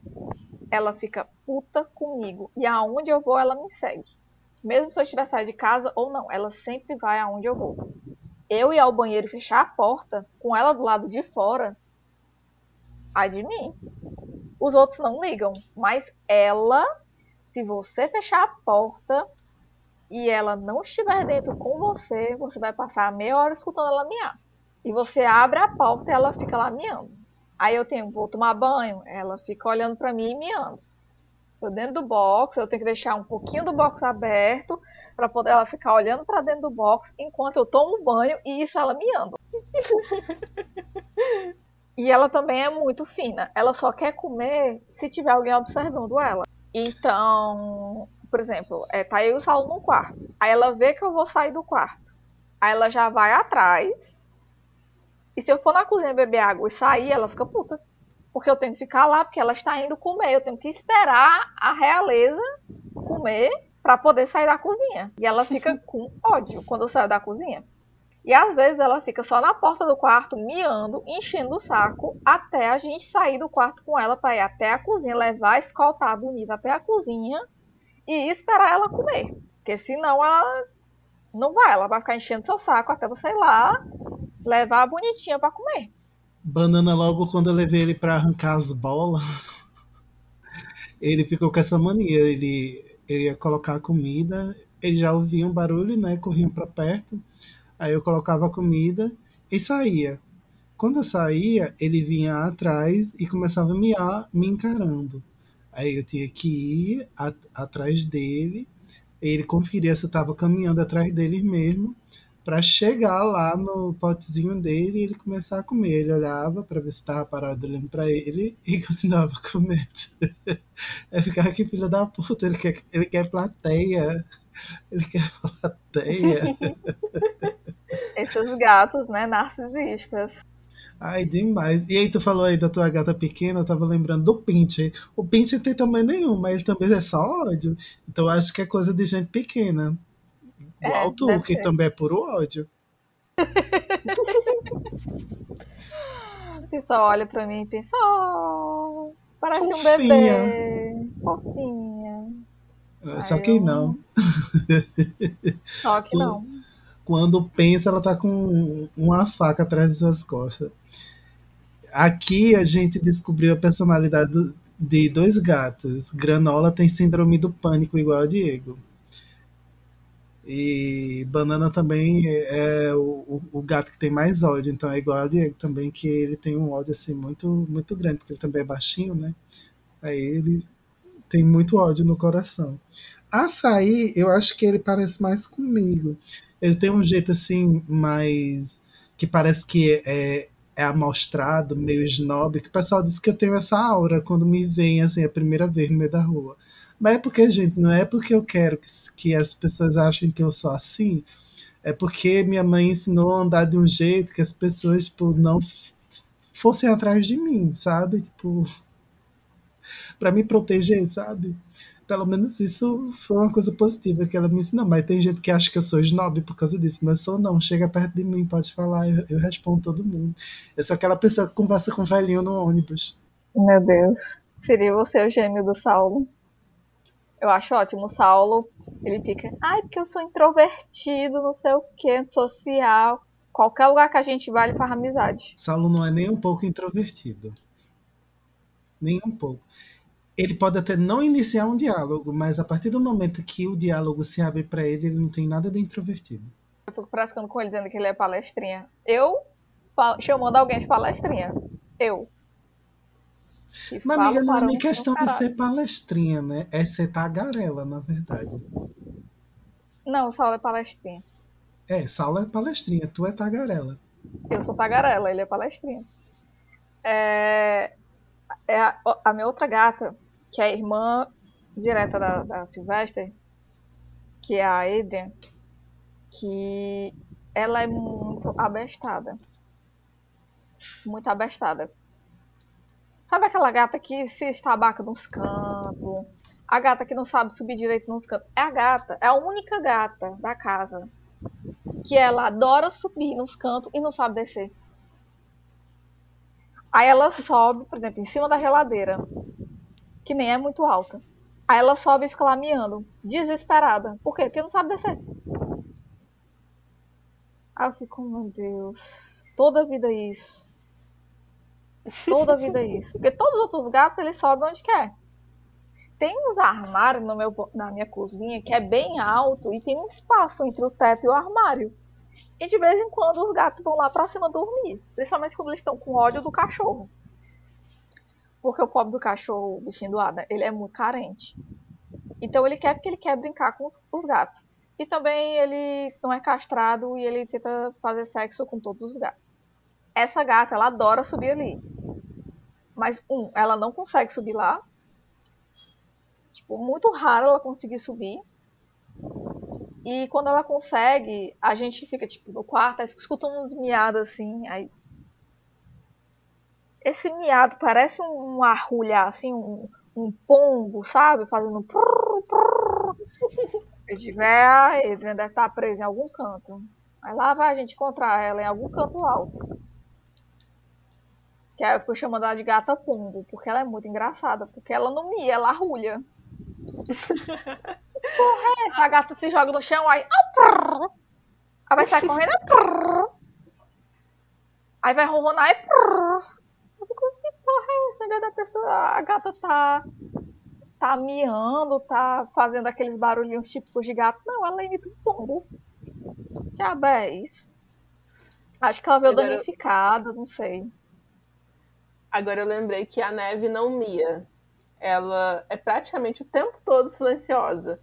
ela fica puta comigo. E aonde eu vou, ela me segue. Mesmo se eu estiver saindo de casa ou não, ela sempre vai aonde eu vou eu ir ao banheiro e fechar a porta, com ela do lado de fora, ai de mim. Os outros não ligam, mas ela, se você fechar a porta e ela não estiver dentro com você, você vai passar meia hora escutando ela miar. E você abre a porta e ela fica lá miando. Aí eu tenho, vou tomar banho, ela fica olhando para mim e miando. Eu dentro do box, eu tenho que deixar um pouquinho do box aberto para poder ela ficar olhando para dentro do box enquanto eu tomo banho e isso ela miando. e ela também é muito fina. Ela só quer comer se tiver alguém observando ela. Então, por exemplo, é, tá eu e o Saulo no quarto. Aí ela vê que eu vou sair do quarto. Aí ela já vai atrás. E se eu for na cozinha beber água e sair, ela fica puta porque eu tenho que ficar lá, porque ela está indo comer. Eu tenho que esperar a realeza comer para poder sair da cozinha. E ela fica com ódio quando eu saio da cozinha. E às vezes ela fica só na porta do quarto, miando, enchendo o saco, até a gente sair do quarto com ela para ir até a cozinha, levar, escoltar a bonita até a cozinha e esperar ela comer. Porque senão ela não vai, ela vai ficar enchendo seu saco até você ir lá levar a bonitinha para comer. Banana, logo quando eu levei ele para arrancar as bolas, ele ficou com essa mania. Ele, ia colocar a comida, ele já ouvia um barulho, né? Corria para perto. Aí eu colocava a comida e saía. Quando eu saía, ele vinha atrás e começava a miar, me encarando. Aí eu tinha que ir a, atrás dele, ele conferia se eu estava caminhando atrás dele mesmo, para chegar lá no potezinho dele e ele começar a comer. Ele olhava para ver se estava parado olhando para ele e continuava comendo. É ficar aqui, filho da puta, ele quer, ele quer plateia. Ele quer plateia. Esses gatos, né, narcisistas. Ai, demais. E aí, tu falou aí da tua gata pequena, eu tava lembrando do Pinche. O Pinche tem tamanho nenhum, mas ele também é só ódio. Então acho que é coisa de gente pequena. Igual É, deve que ser. também é puro ódio. E só olha pra mim e pensa, oh, parece um Fofinha. bebê. Fofinha. Só Ai, que eu- não. Só que não. Quando pensa, ela tá com uma faca atrás de suas costas. Aqui a gente descobriu a personalidade do- de dois gatos. Granola tem síndrome do pânico, igual a Diego. E Banana também é é o, o- gato que tem mais ódio, então é igual a Diego também, que ele tem um ódio assim muito, muito grande, porque ele também é baixinho, né? Aí ele tem muito ódio no coração. Açaí, eu acho que ele parece mais comigo. Ele tem um jeito assim, mais. que parece que é, é amostrado, meio snob, que o pessoal diz que eu tenho essa aura quando me vem assim a primeira vez no meio da rua. Mas é porque, gente, não é porque eu quero que, que as pessoas achem que eu sou assim. É porque minha mãe ensinou a andar de um jeito que as pessoas, tipo, não fossem atrás de mim, sabe? Tipo, pra me proteger, sabe? Pelo menos isso foi uma coisa positiva que ela me ensinou. Mas tem gente que acha que eu sou snob por causa disso. Mas sou não. Chega perto de mim, pode falar. Eu, eu respondo todo mundo. Eu sou aquela pessoa que conversa com o velhinho no ônibus. Meu Deus. Seria você o gêmeo do Saulo. Eu acho ótimo. O Saulo, ele fica, ai, porque eu sou introvertido, não sei o que, antissocial. Qualquer lugar que a gente vai, ele faz amizade. Saulo não é nem um pouco introvertido. Nem um pouco. Ele pode até não iniciar um diálogo, mas a partir do momento que o diálogo se abre pra ele, ele não tem nada de introvertido. Eu fico frescando com ele, dizendo que ele é palestrinha. Eu chamando alguém de palestrinha. Eu. Que Mas, amiga, não é nem questão de ser palestrinha, né? É ser tagarela, na verdade. Não, Saulo é palestrinha. É, Saulo é palestrinha, tu é tagarela. Eu sou tagarela, ele é palestrinha. É, é a, a minha outra gata, que é a irmã direta da, da Sylvester, que é a Adrian, que ela é muito abestada. Muito abestada. Sabe aquela gata que se estabaca nos cantos? A gata que não sabe subir direito nos cantos? É a gata, é a única gata da casa que ela adora subir nos cantos e não sabe descer. Aí ela sobe, por exemplo, em cima da geladeira, que nem é muito alta. Aí ela sobe e fica lá miando, desesperada. Por quê? Porque não sabe descer. Aí eu fico, meu Deus, toda vida é isso. Toda vida é isso. Porque todos os outros gatos, eles sobem onde quer. Tem uns armários no meu, na minha cozinha que é bem alto e tem um espaço entre o teto e o armário. E de vez em quando os gatos vão lá pra cima dormir. Principalmente quando eles estão com ódio do cachorro. Porque o pobre do cachorro, o bichinho do Adam, ele é muito carente. Então ele quer porque ele quer brincar com os, os gatos. E também ele não é castrado e ele tenta fazer sexo com todos os gatos. Essa gata, ela adora subir ali. Mas, um, ela não consegue subir lá. Tipo, muito raro ela conseguir subir. E quando ela consegue, a gente fica, tipo, no quarto, aí fica escutando uns miados assim, aí. Esse miado parece um, um arrulhar, assim, um, um pombo, sabe? Fazendo. prrr, prrr. Se tiver, Adrian deve estar presa em algum canto. Aí lá vai a gente encontrar ela em algum canto alto. Que aí eu fico chamando ela de gata pombo, porque ela é muito engraçada. Porque ela não mia, ela arrulha. Porra, é essa? A gata se joga no chão, aí. ah. Aí vai sair correndo. ah. Aí vai ronronar e. Eu fico, que porra é essa? Em da pessoa, a gata tá. Tá miando, tá fazendo aqueles barulhinhos típicos de gato. Não, ela imita um pombo. Diabo é isso. Acho que ela veio danificada, não sei. Agora eu lembrei que a neve não mia. ela é praticamente o tempo todo silenciosa.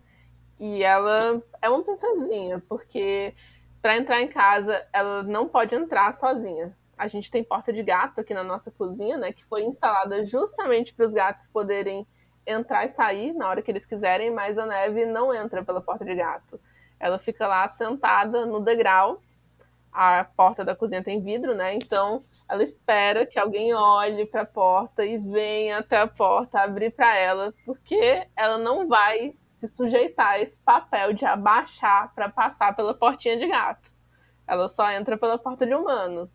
E ela é uma princesinha, porque para entrar em casa ela não pode entrar sozinha. A gente tem porta de gato aqui na nossa cozinha, né, que foi instalada justamente para os gatos poderem entrar e sair na hora que eles quiserem, mas a neve não entra pela porta de gato. Ela fica lá sentada no degrau. A porta da cozinha tem vidro, né? Então ela espera que alguém olhe para a porta e venha até a porta abrir para ela, porque ela não vai se sujeitar a esse papel de abaixar para passar pela portinha de gato. Ela só entra pela porta de humano.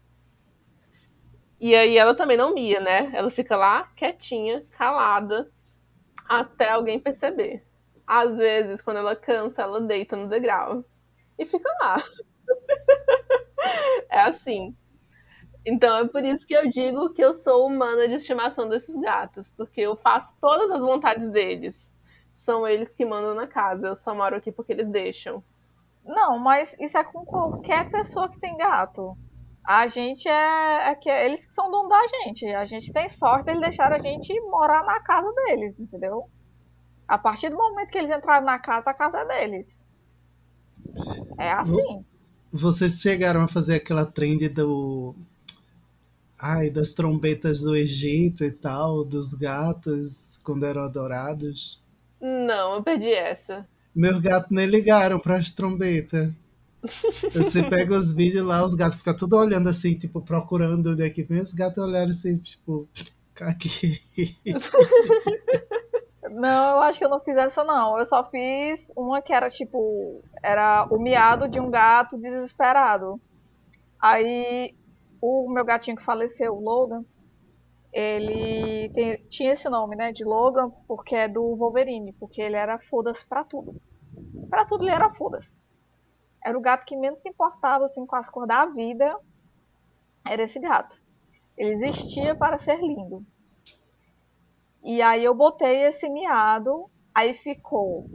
E aí ela também não mia, né? Ela fica lá quietinha, calada, até alguém perceber. Às vezes, quando ela cansa, ela deita no degrau e fica lá. é assim. Então é por isso que eu digo que eu sou humana de estimação desses gatos, porque eu faço todas as vontades deles. São eles que mandam na casa, eu só moro aqui porque eles deixam. Não, mas isso é com qualquer pessoa que tem gato. A gente é, é que eles que são dono da gente. A gente tem sorte de eles deixarem a gente morar na casa deles, entendeu? A partir do momento que eles entraram na casa, a casa é deles. É assim. Vocês chegaram a fazer aquela trend do Ai, das trombetas do Egito e tal, dos gatos quando eram adorados. Não, eu perdi essa. Meus gatos nem ligaram para as trombetas. Você pega os vídeos lá, os gatos ficam tudo olhando assim, tipo, procurando onde é que vem. Os gatos olharam assim, tipo, aqui. Não, eu acho que eu não fiz essa não. Eu só fiz uma que era tipo, era o miado de um gato desesperado. Aí o meu gatinho que faleceu, o Logan, ele tem, tinha esse nome, né, de Logan, porque é do Wolverine, porque ele era foda-se pra tudo. Pra tudo ele era foda-se. Era o gato que menos se importava assim, com as cores da vida. Era esse gato. Ele existia para ser lindo. E aí eu botei esse miado, aí ficou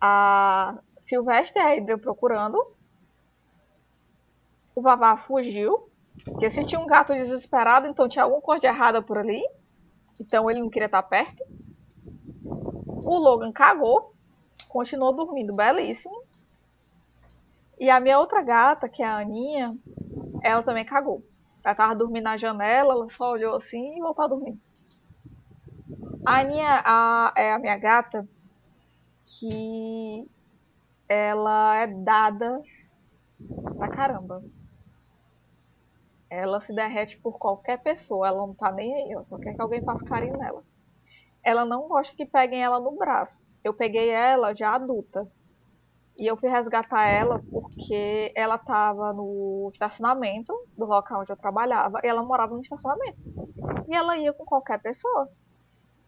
a Silvestre Hydra procurando. O Vavá fugiu, porque se tinha um gato desesperado, então tinha alguma coisa errada por ali. Então ele não queria estar perto. O Logan cagou, continuou dormindo belíssimo. E a minha outra gata, que é a Aninha, ela também cagou. Ela tava dormindo na janela, ela só olhou assim e voltou a dormir. A Aninha a, é a minha gata que ela é dada pra caramba. Ela se derrete por qualquer pessoa, ela não tá nem aí, ela só quer que alguém faça carinho nela. Ela não gosta que peguem ela no braço. Eu peguei ela já adulta. E eu fui resgatar ela porque ela estava no estacionamento do local onde eu trabalhava. E ela morava no estacionamento. E ela ia com qualquer pessoa.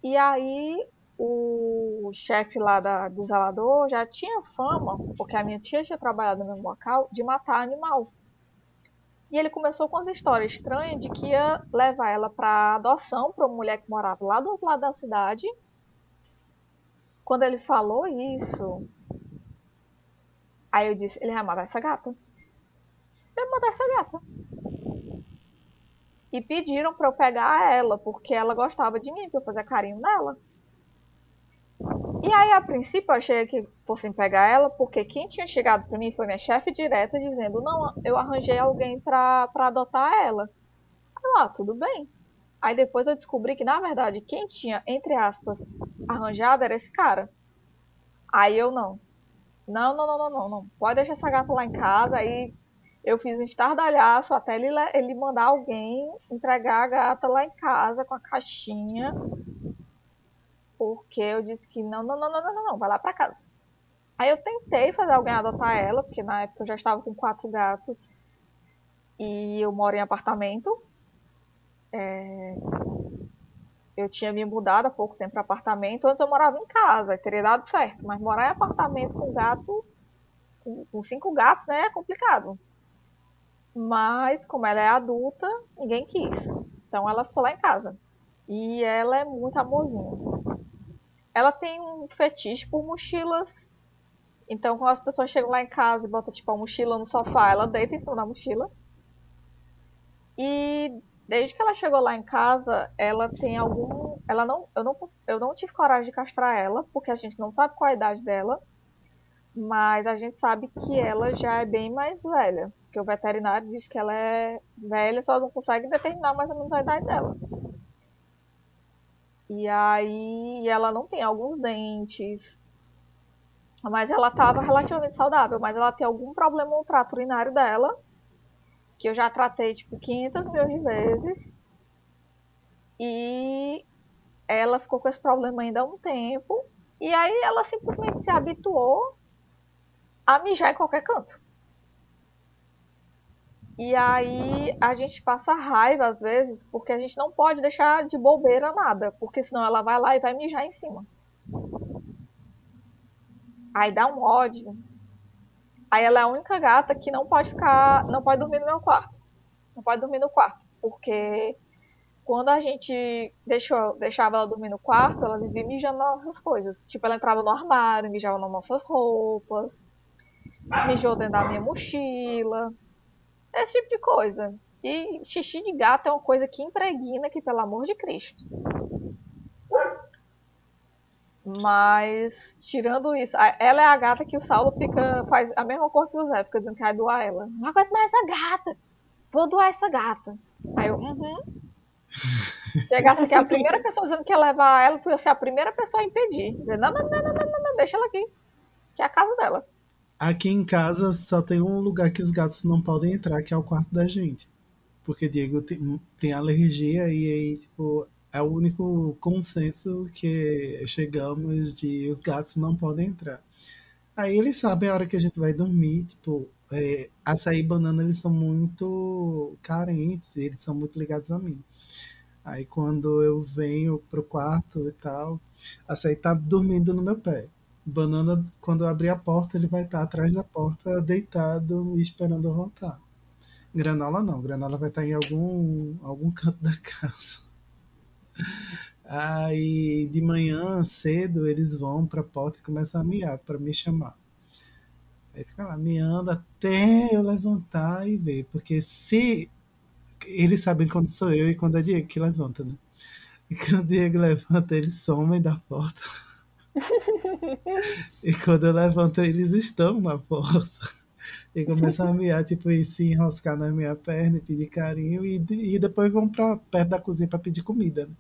E aí o chefe lá da, do zelador já tinha fama, porque a minha tia tinha trabalhado no mesmo local, de matar animal. E ele começou com as histórias estranhas de que ia levar ela para adoção para uma mulher que morava lá do outro lado da cidade. Quando ele falou isso, Aí eu disse, ele vai matar essa gata. Ele vai matar essa gata. E pediram para eu pegar ela, porque ela gostava de mim, pra eu fazer carinho nela. E aí, a princípio, eu achei que fossem pegar ela, porque quem tinha chegado para mim foi minha chefe direta, dizendo: Não, eu arranjei alguém para adotar ela. Eu, ah, tudo bem. Aí depois eu descobri que, na verdade, quem tinha, entre aspas, arranjado era esse cara. Aí eu não. Não, não, não, não, não, não. Pode deixar essa gata lá em casa. Aí eu fiz um estardalhaço até ele, ele mandar alguém entregar a gata lá em casa com a caixinha. Porque eu disse que não, não, não, não, não, não, vai lá pra casa. Aí eu tentei fazer alguém adotar ela, porque na época eu já estava com quatro gatos e eu moro em apartamento. É eu tinha me mudado há pouco tempo para apartamento. Antes eu morava em casa, teria dado certo. Mas morar em apartamento com gato, com cinco gatos, né, é complicado. Mas, como ela é adulta, ninguém quis. Então ela ficou lá em casa. E ela é muito amorzinha. Ela tem um fetiche por mochilas. Então, quando as pessoas chegam lá em casa e botam tipo a mochila no sofá, ela deita em cima da mochila. E Desde que ela chegou lá em casa, ela tem algum ela não, eu não, eu não tive coragem de castrar ela, porque a gente não sabe qual a idade dela, mas a gente sabe que ela já é bem mais velha, porque o veterinário diz que ela é velha, só não consegue determinar mais ou menos a idade dela. E aí ela não tem alguns dentes, mas ela estava relativamente saudável, mas ela tem algum problema no trato urinário dela, que eu já tratei tipo 500 mil de vezes. E ela ficou com esse problema ainda há um tempo. E aí ela simplesmente se habituou a mijar em qualquer canto. E aí a gente passa raiva às vezes, porque a gente não pode deixar de bobeira nada, porque senão ela vai lá e vai mijar em cima. Aí dá um ódio. Aí ela é a única gata que não pode ficar, não pode dormir no meu quarto. Não pode dormir no quarto, porque quando a gente deixou, deixava ela dormir no quarto, ela vivia mijando nossas coisas. Tipo, ela entrava no armário, mijava nas nossas roupas, mijou dentro da minha mochila, esse tipo de coisa. E xixi de gato é uma coisa que impregna que, pelo amor de Cristo. Mas, tirando isso, ela é a gata que o Saulo fica, faz a mesma cor que o Zé, fica dizendo que vai doar ela. Não aguento mais essa gata. Vou doar essa gata. Aí eu, uhum. Chegasse aqui a primeira pessoa dizendo que ia levar ela, tu ia ser a primeira pessoa a impedir. Dizer, não, não, não, não, não, não, deixa ela aqui. Que é a casa dela. Aqui em casa só tem um lugar que os gatos não podem entrar, que é o quarto da gente. Porque Diego tem, tem alergia e aí, tipo, é o único consenso que chegamos de os gatos não podem entrar. Aí eles sabem a hora que a gente vai dormir, tipo, é, açaí e banana eles são muito carentes, eles são muito ligados a mim. Aí quando eu venho pro quarto e tal, açaí tá dormindo no meu pé. Banana, quando eu abrir a porta, ele vai estar atrás da porta, deitado, me esperando eu voltar. Granola não, granola vai estar em algum, algum canto da casa. Aí de manhã cedo eles vão para a porta e começam a miar para me chamar. Aí fica lá miando até eu levantar e ver, porque se eles sabem quando sou eu e quando é Diego que levanta, né? E quando o Diego levanta, eles somem da porta. E quando eu levanto, eles estão na porta. E começam a miar, tipo, e se enroscar na minha perna e pedir carinho. E, e depois vão para perto da cozinha para pedir comida. Né?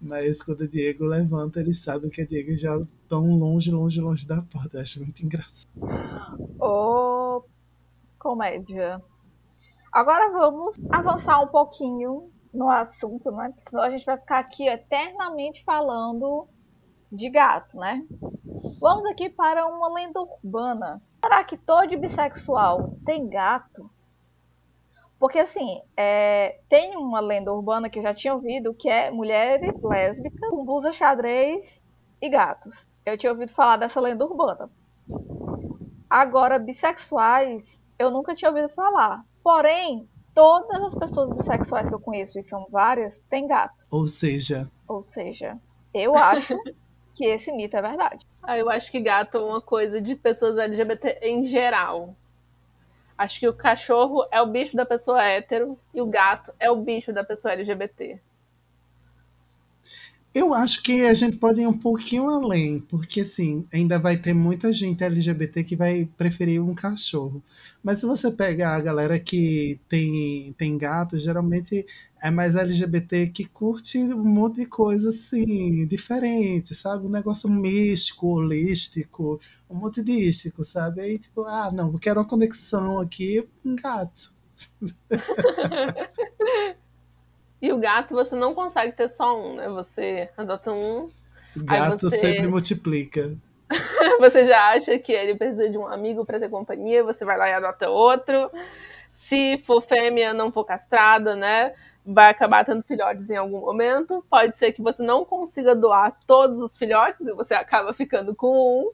Mas quando o Diego levanta, eles sabem que a Diego já estão longe, longe, longe da porta. Eu acho muito engraçado. Ô, oh, comédia. Agora vamos avançar um pouquinho no assunto, né? Senão a gente vai ficar aqui eternamente falando de gato, né? Vamos aqui para uma lenda urbana. Será que todo bissexual tem gato? Porque, assim, é, tem uma lenda urbana que eu já tinha ouvido que é mulheres lésbicas com blusa xadrez e gatos. Eu tinha ouvido falar dessa lenda urbana. Agora, bissexuais, eu nunca tinha ouvido falar. Porém, todas as pessoas bissexuais que eu conheço, e são várias, têm gato. Ou seja. Ou seja, eu acho que esse mito é verdade. Ah, eu acho que gato é uma coisa de pessoas LGBT em geral. Acho que o cachorro é o bicho da pessoa hétero e o gato é o bicho da pessoa LGBT. Eu acho que a gente pode ir um pouquinho além, porque assim, ainda vai ter muita gente LGBT que vai preferir um cachorro. Mas se você pegar a galera que tem, tem gato, geralmente é mais LGBT que curte um monte de coisa assim, diferente, sabe? Um negócio místico, holístico, um monte de ístico, sabe? Aí, tipo, ah, não, eu quero uma conexão aqui, um gato. E o gato você não consegue ter só um, né? Você adota um. Gato você... sempre multiplica. você já acha que ele precisa de um amigo para ter companhia, você vai lá e adota outro. Se for fêmea, não for castrada, né? Vai acabar tendo filhotes em algum momento. Pode ser que você não consiga doar todos os filhotes e você acaba ficando com um.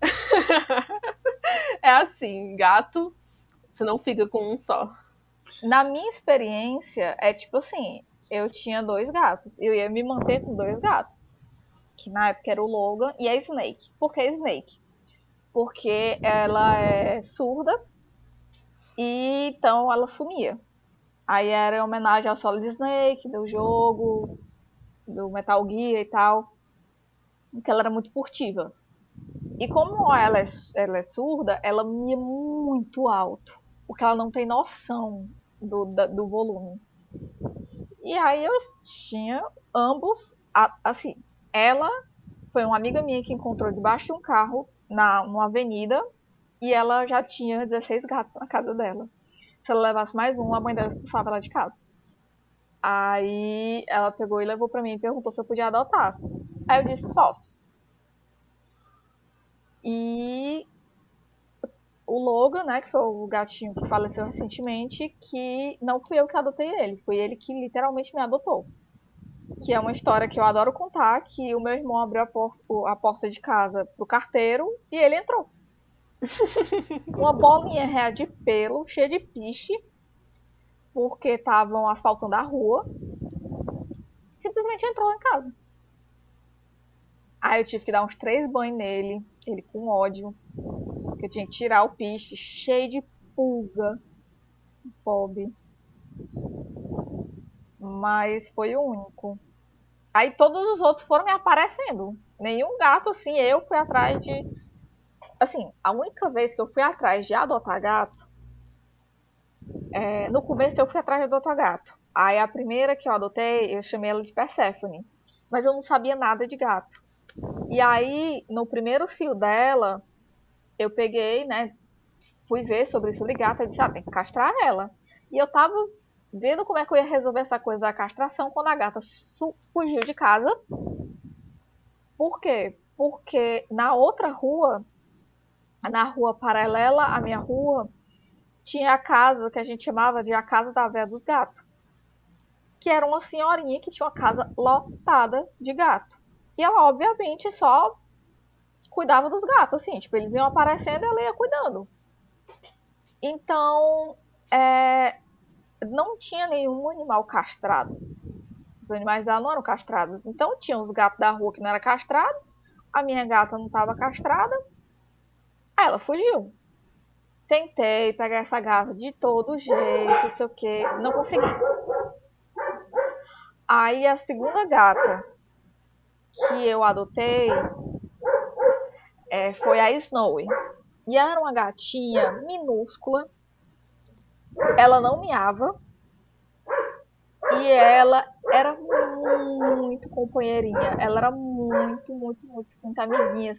é assim, gato, você não fica com um só. Na minha experiência, é tipo assim, eu tinha dois gatos. Eu ia me manter com dois gatos. Que na época era o Logan e a Snake. Por que Snake? Porque ela é surda e então ela sumia. Aí era em homenagem ao Solid Snake, do jogo. do Metal Gear e tal, que ela era muito furtiva. E como ela é, ela é surda, ela mia muito alto, porque ela não tem noção do, da, do volume. E aí eu tinha ambos, assim, ela foi uma amiga minha que encontrou debaixo de um carro na numa avenida e ela já tinha 16 gatos na casa dela. Se ela levasse mais um, a mãe dela expulsava ela de casa. Aí ela pegou e levou para mim e perguntou se eu podia adotar. Aí eu disse, posso. E o Logan, né, que foi o gatinho que faleceu recentemente, que não fui eu que adotei ele, foi ele que literalmente me adotou. Que é uma história que eu adoro contar, que o meu irmão abriu a, por a porta de casa pro carteiro e ele entrou. Uma bolinha real de pelo, cheia de piche, porque estavam asfaltando a rua. Simplesmente entrou em casa. Aí eu tive que dar uns três banhos nele, ele com ódio. Porque eu tinha que tirar o piche cheio de pulga. Bob. Mas foi o único. Aí todos os outros foram me aparecendo. Nenhum gato, assim, eu fui atrás de. Assim, a única vez que eu fui atrás de adotar gato. É, no começo eu fui atrás de adotar gato. Aí a primeira que eu adotei, eu chamei ela de Persephone. Mas eu não sabia nada de gato. E aí, no primeiro cio dela, eu peguei, né? Fui ver sobre isso de gata e disse, ah, tem que castrar ela. E eu tava vendo como é que eu ia resolver essa coisa da castração quando a gata fugiu de casa. Por quê? Porque na outra rua, na rua paralela à minha rua, tinha a casa que a gente chamava de a casa da véia dos gatos. Que era uma senhorinha que tinha uma casa lotada de gato. E ela, obviamente, só cuidava dos gatos, assim. Tipo, eles iam aparecendo e ela ia cuidando. Então, é, não tinha nenhum animal castrado. Os animais dela não eram castrados. Então, tinha os gatos da rua que não eram castrados. A minha gata não estava castrada. Aí ela fugiu. Tentei pegar essa gata de todo jeito, não sei o que. Não consegui. Aí a segunda gata que eu adotei é, foi a Snowy. E era uma gatinha minúscula. Ela não miava. E ela era muito companheirinha. Ela era muito, muito, muito, muito amiguinha.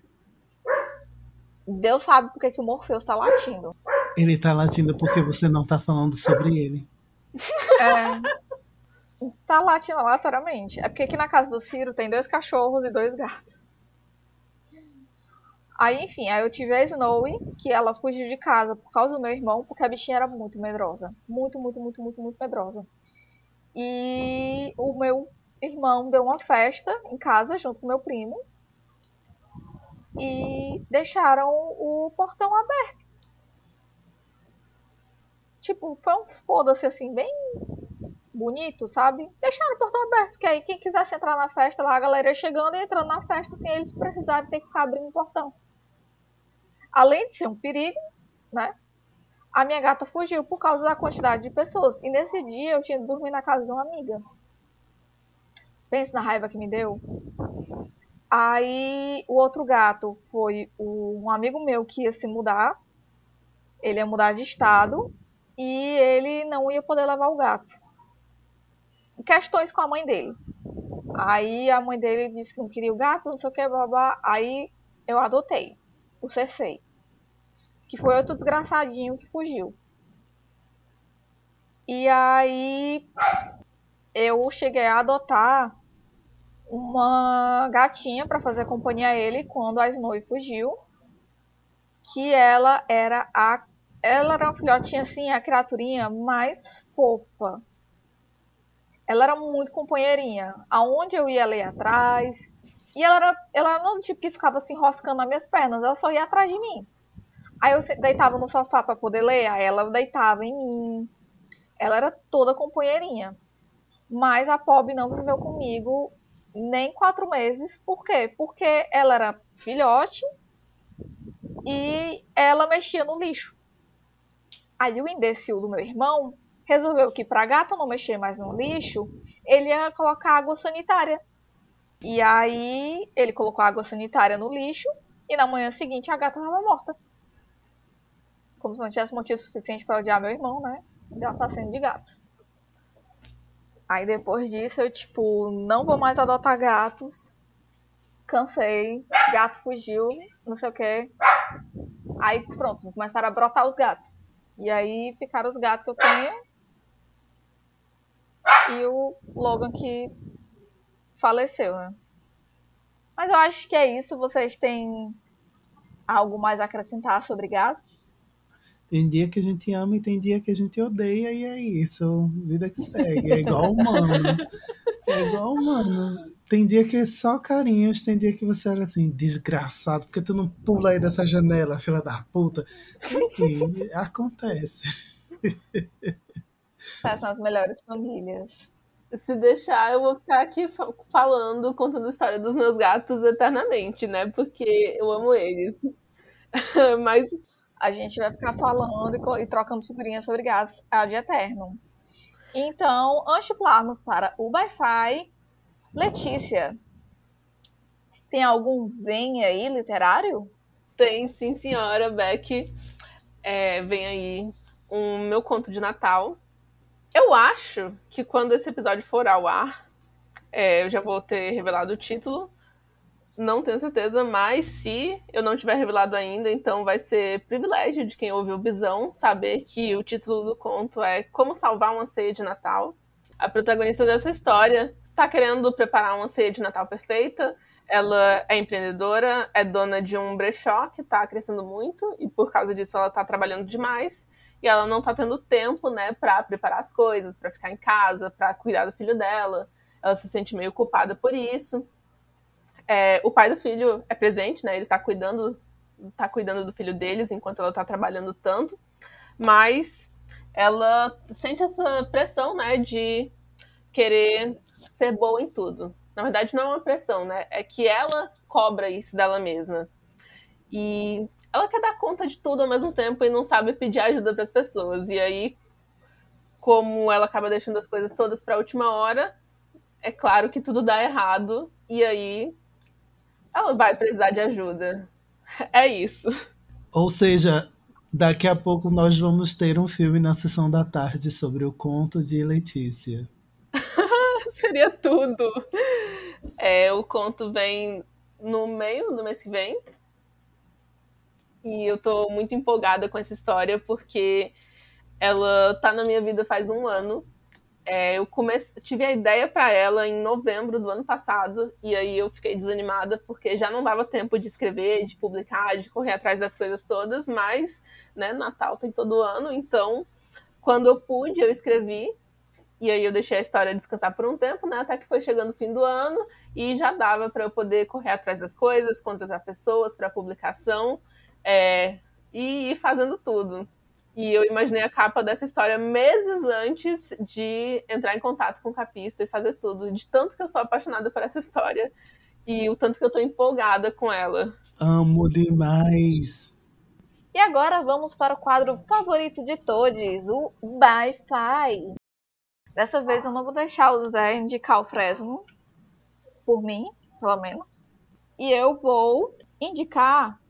Deus sabe porque que o Morpheus tá latindo. Ele tá latindo porque você não tá falando sobre ele. É. Tá latindo aleatoriamente. É porque aqui na casa do Ciro tem dois cachorros e dois gatos. Aí, enfim, aí eu tive a Snowy, que ela fugiu de casa por causa do meu irmão, porque a bichinha era muito medrosa. Muito, muito, muito, muito, muito medrosa. E o meu irmão deu uma festa em casa junto com meu primo. E deixaram o portão aberto. Tipo, foi um foda-se assim, bem bonito, sabe? Deixaram o portão aberto, que aí quem quisesse entrar na festa lá, a galera chegando e entrando na festa sem eles precisarem ter que ficar abrindo o portão. Além de ser um perigo, né? A minha gata fugiu por causa da quantidade de pessoas. E nesse dia eu tinha dormido na casa de uma amiga. Pense na raiva que me deu. Aí o outro gato foi um amigo meu que ia se mudar. Ele ia mudar de estado e ele não ia poder levar o gato questões com a mãe dele. Aí a mãe dele disse que não queria o gato, não sei o que, babá. Aí eu adotei o CC. Que foi outro desgraçadinho que fugiu. E aí eu cheguei a adotar uma gatinha para fazer companhia a ele quando a Snowy fugiu. Que ela era a. Ela era uma filhotinha assim, a criaturinha mais fofa ela era muito companheirinha. Aonde eu ia, ela ia atrás. E ela era, ela não tipo que ficava assim enroscando nas minhas pernas, ela só ia atrás de mim. Aí eu deitava no sofá para poder ler, aí ela deitava em mim. Ela era toda companheirinha. Mas a pobre não viveu comigo nem quatro meses. Por quê? Porque ela era filhote e ela mexia no lixo. Aí o imbecil do meu irmão resolveu que para a gata não mexer mais no lixo, ele ia colocar água sanitária E aí ele colocou água sanitária no lixo e na manhã seguinte a gata estava morta. Como se não tivesse motivo suficiente para odiar meu irmão, né? De assassino de gatos. Aí depois disso eu, tipo, não vou mais adotar gatos. Cansei. Gato fugiu, não sei o que. Aí pronto, começaram a brotar os gatos. E aí ficaram os gatos que eu tenho. E o Logan que faleceu, né? Mas eu acho que é isso. Vocês têm algo mais a acrescentar sobre gatos? Tem dia que a gente ama e tem dia que a gente odeia, e é isso. Vida que segue. É igual humano. É igual humano. Tem dia que é só carinhos, tem dia que você olha assim, desgraçado, porque tu não pula aí dessa janela, filha da puta. Enfim, acontece. Essas são as melhores famílias. Se deixar, eu vou ficar aqui falando, contando a história dos meus gatos eternamente, né? Porque eu amo eles. Mas a gente vai ficar falando e, trocando figurinhas sobre gatos ad eterno. Então, antes de para o Wi-Fi, Letícia, tem algum vem aí literário? Tem, sim, senhora Beck. É, vem aí um meu conto de Natal. Eu acho que quando esse episódio for ao ar, é, eu já vou ter revelado o título. Não tenho certeza, mas se eu não tiver revelado ainda, então vai ser privilégio de quem ouve o Bisão saber que o título do conto é Como Salvar uma Ceia de Natal. A protagonista dessa história está querendo preparar uma ceia de Natal perfeita. Ela é empreendedora, é dona de um brechó que está crescendo muito e por causa disso ela está trabalhando demais e ela não está tendo tempo, né, para preparar as coisas, para ficar em casa, para cuidar do filho dela. Ela se sente meio culpada por isso. É, o pai do filho é presente, né? Ele está cuidando, tá cuidando do filho deles enquanto ela está trabalhando tanto, mas ela sente essa pressão, né, de querer ser boa em tudo. Na verdade, não é uma pressão, né? É que ela cobra isso dela mesma. E ela quer dar conta de tudo ao mesmo tempo e não sabe pedir ajuda para as pessoas. E aí, como ela acaba deixando as coisas todas para a última hora, é claro que tudo dá errado. E aí ela vai precisar de ajuda. É isso. Ou seja, daqui a pouco nós vamos ter um filme na sessão da tarde sobre o conto de Letícia. Seria tudo. É, o conto vem no meio do mês que vem. E eu tô muito empolgada com essa história porque ela tá na minha vida faz um ano é, eu tive a ideia para ela em novembro do ano passado, e aí eu fiquei desanimada porque já não dava tempo de escrever, de publicar, de correr atrás das coisas todas, mas, né, Natal tem todo ano, então, quando eu pude, eu escrevi, e aí eu deixei a história descansar por um tempo, né, até que foi chegando o fim do ano, e já dava para eu poder correr atrás das coisas, contratar pessoas para publicação, é, e ir fazendo tudo. E eu imaginei a capa dessa história meses antes de entrar em contato com o Capista e fazer tudo. De tanto que eu sou apaixonada por essa história e o tanto que eu tô empolgada com ela. Amo demais! E agora vamos para o quadro favorito de todos, o Wi-Fi. Dessa vez eu não vou deixar o Zé indicar o Fresno, por mim, pelo menos. E eu vou indicar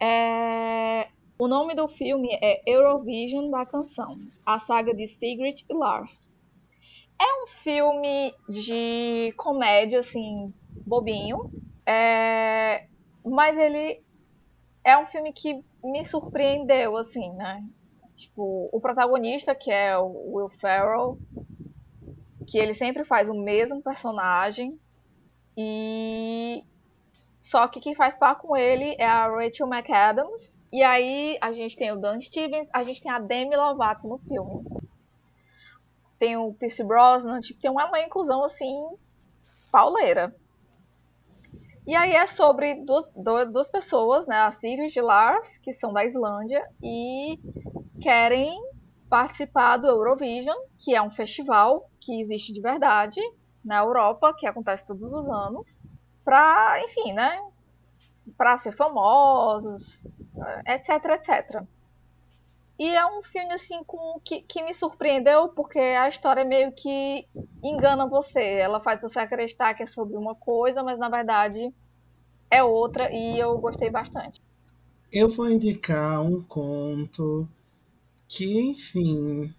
é, o nome do filme é Eurovision da canção, a saga de Sigrid e Lars. É um filme de comédia, assim, bobinho, é... mas ele é um filme que me surpreendeu, assim, né? Tipo, o protagonista, que é o Will Ferrell, que ele sempre faz o mesmo personagem, e só que quem faz par com ele é a Rachel McAdams. E aí a gente tem o Dan Stevens, a gente tem a Demi Lovato no filme. Tem o Pierce Brosnan, tipo, tem uma inclusão assim, pauleira. E aí é sobre duas, duas pessoas, né? A Sirius e Lars, que são da Islândia, e querem participar do Eurovision, que é um festival que existe de verdade na Europa, que acontece todos os anos para, enfim, né, para ser famosos, etc, etc. E é um filme assim com, que, que me surpreendeu porque a história meio que engana você. Ela faz você acreditar que é sobre uma coisa, mas na verdade é outra e eu gostei bastante. Eu vou indicar um conto que, enfim,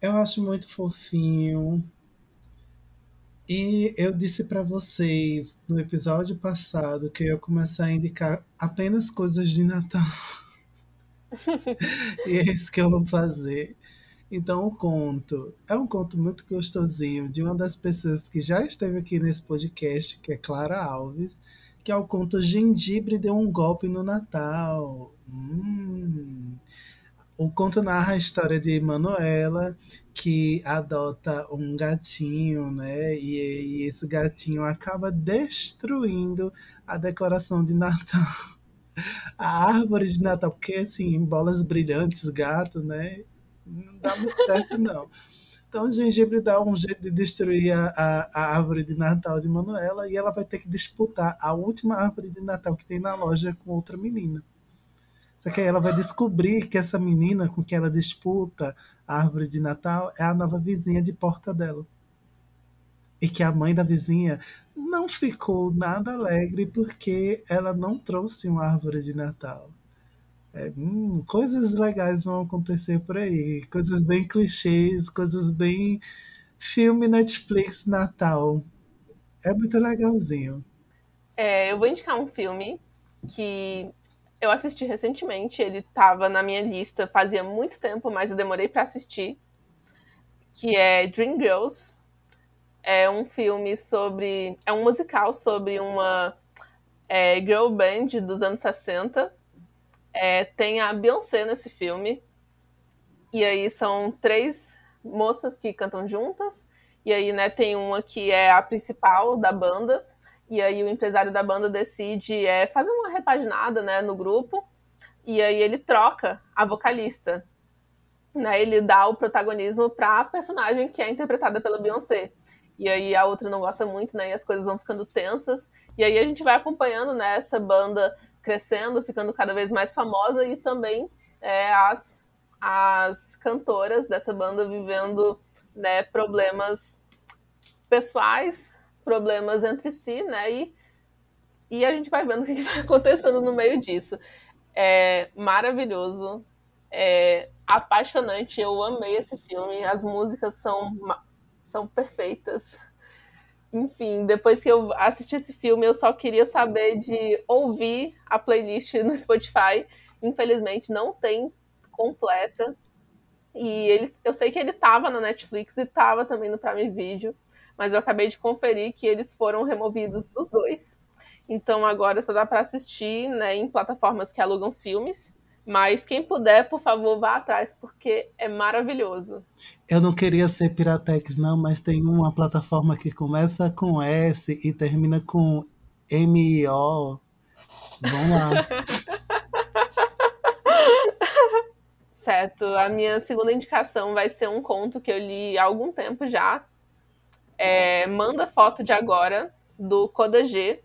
eu acho muito fofinho. E eu disse para vocês no episódio passado que eu ia começar a indicar apenas coisas de Natal. e é isso que eu vou fazer. Então, o conto é um conto muito gostosinho de uma das pessoas que já esteve aqui nesse podcast, que é Clara Alves, que é o conto Gengibre deu um golpe no Natal. Hum. O conto narra a história de Manuela, que adota um gatinho, né? E, e esse gatinho acaba destruindo a decoração de Natal. A árvore de Natal, porque assim, bolas brilhantes, gato, né? Não dá muito certo, não. Então o gengibre dá um jeito de destruir a, a, a, árvore de Natal de Manuela e ela vai ter que disputar a última árvore de Natal que tem na loja com outra menina. Só que aí ela vai descobrir que essa menina com que ela disputa a árvore de Natal é a nova vizinha de porta dela. E que a mãe da vizinha não ficou nada alegre porque ela não trouxe uma árvore de Natal. É, hum, coisas legais vão acontecer por aí. Coisas bem clichês, coisas bem filme Netflix Natal. É muito legalzinho. É, eu vou indicar um filme que eu assisti recentemente. Ele estava na minha lista fazia muito tempo, mas eu demorei para assistir. Que é Dreamgirls. É um filme sobre. É um musical sobre uma é, girl band dos anos 60 é, tem a Beyoncé nesse filme. E aí são três moças que cantam juntas. E aí, né, tem uma que é a principal da banda. E aí o empresário da banda decide é, fazer uma repaginada, né, no grupo. E aí ele troca a vocalista. Né, ele dá o protagonismo para a personagem que é interpretada pela Beyoncé. E aí a outra não gosta muito, né? E as coisas vão ficando tensas. E aí a gente vai acompanhando né, essa banda crescendo, ficando cada vez mais famosa e também é, as, as cantoras dessa banda vivendo né, problemas pessoais, problemas entre si, né? E, e a gente vai vendo o que vai acontecendo no meio disso. É maravilhoso, é apaixonante. Eu amei esse filme. As músicas são, são perfeitas enfim, depois que eu assisti esse filme, eu só queria saber de ouvir a playlist no Spotify. Infelizmente, não tem completa. E ele, eu sei que ele tava na Netflix e tava também no Prime Video, mas eu acabei de conferir que eles foram removidos dos dois. Então agora só dá para assistir né, em plataformas que alugam filmes. Mas quem puder, por favor, vá atrás, porque é maravilhoso. Eu não queria ser Piratex, não, mas tem uma plataforma que começa com S e termina com M-I-O. Vamos lá. certo. A minha segunda indicação vai ser um conto que eu li há algum tempo já. É Manda Foto de Agora, do Coda G.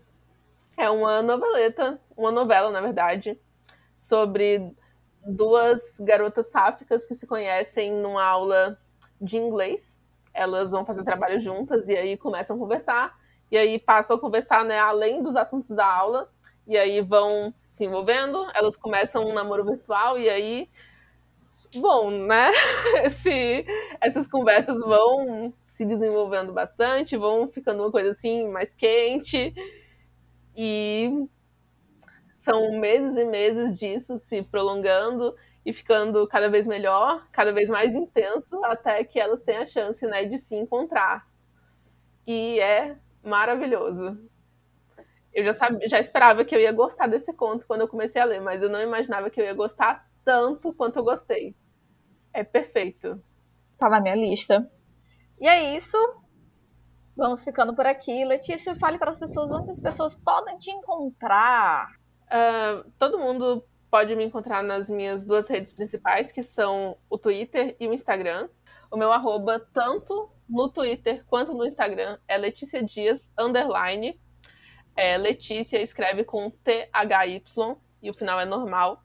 É uma noveleta, uma novela, na verdade, sobre duas garotas sáficas que se conhecem numa aula de inglês. Elas vão fazer trabalho juntas e aí começam a conversar. E aí passam a conversar, né, além dos assuntos da aula. E aí vão se envolvendo. Elas começam um namoro virtual e aí bom, né? Esse, essas conversas vão se desenvolvendo bastante, vão ficando uma coisa assim mais quente. E são meses e meses disso se prolongando e ficando cada vez melhor, cada vez mais intenso, até que elas têm a chance né, de se encontrar. E é maravilhoso. Eu já, sabia, já esperava que eu ia gostar desse conto quando eu comecei a ler, mas eu não imaginava que eu ia gostar tanto quanto eu gostei. É perfeito. Tá na minha lista. E é isso. Vamos ficando por aqui. Letícia, fale para as pessoas onde as pessoas podem te encontrar. Uh, todo mundo pode me encontrar nas minhas duas redes principais, que são o Twitter e o Instagram. O meu arroba, tanto no Twitter quanto no Instagram, é Letícia Dias, underline. É, Letícia escreve com T-H-Y e o final é normal.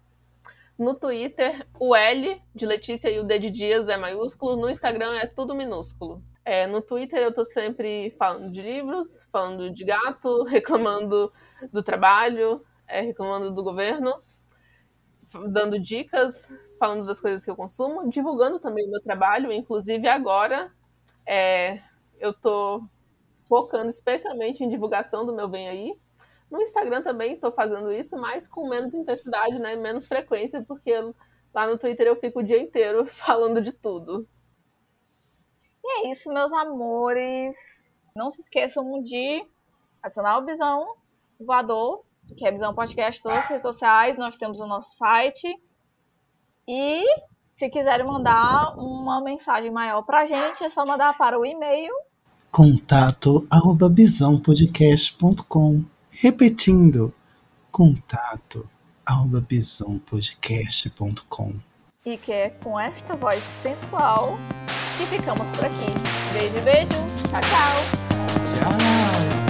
No Twitter, o L de Letícia e o D de Dias é maiúsculo. No Instagram é tudo minúsculo. É, no Twitter eu tô sempre falando de livros, falando de gato, reclamando do trabalho, é, reclamando do governo, dando dicas, falando das coisas que eu consumo, divulgando também o meu trabalho. Inclusive agora é, eu tô focando especialmente em divulgação do meu Vem Aí. No Instagram também estou fazendo isso, mas com menos intensidade, né? Menos frequência, porque lá no Twitter eu fico o dia inteiro falando de tudo. E é isso, meus amores. Não se esqueçam de adicionar o Bisão Voador, que é Bisão Podcast, todas as redes sociais. Nós temos o nosso site. E se quiserem mandar uma mensagem maior pra gente, é só mandar para o e-mail contato arroba bisãopodcast.com Repetindo, contato arroba E que é com esta voz sensual que ficamos por aqui. Beijo, beijo. Tchau, tchau. Tchau.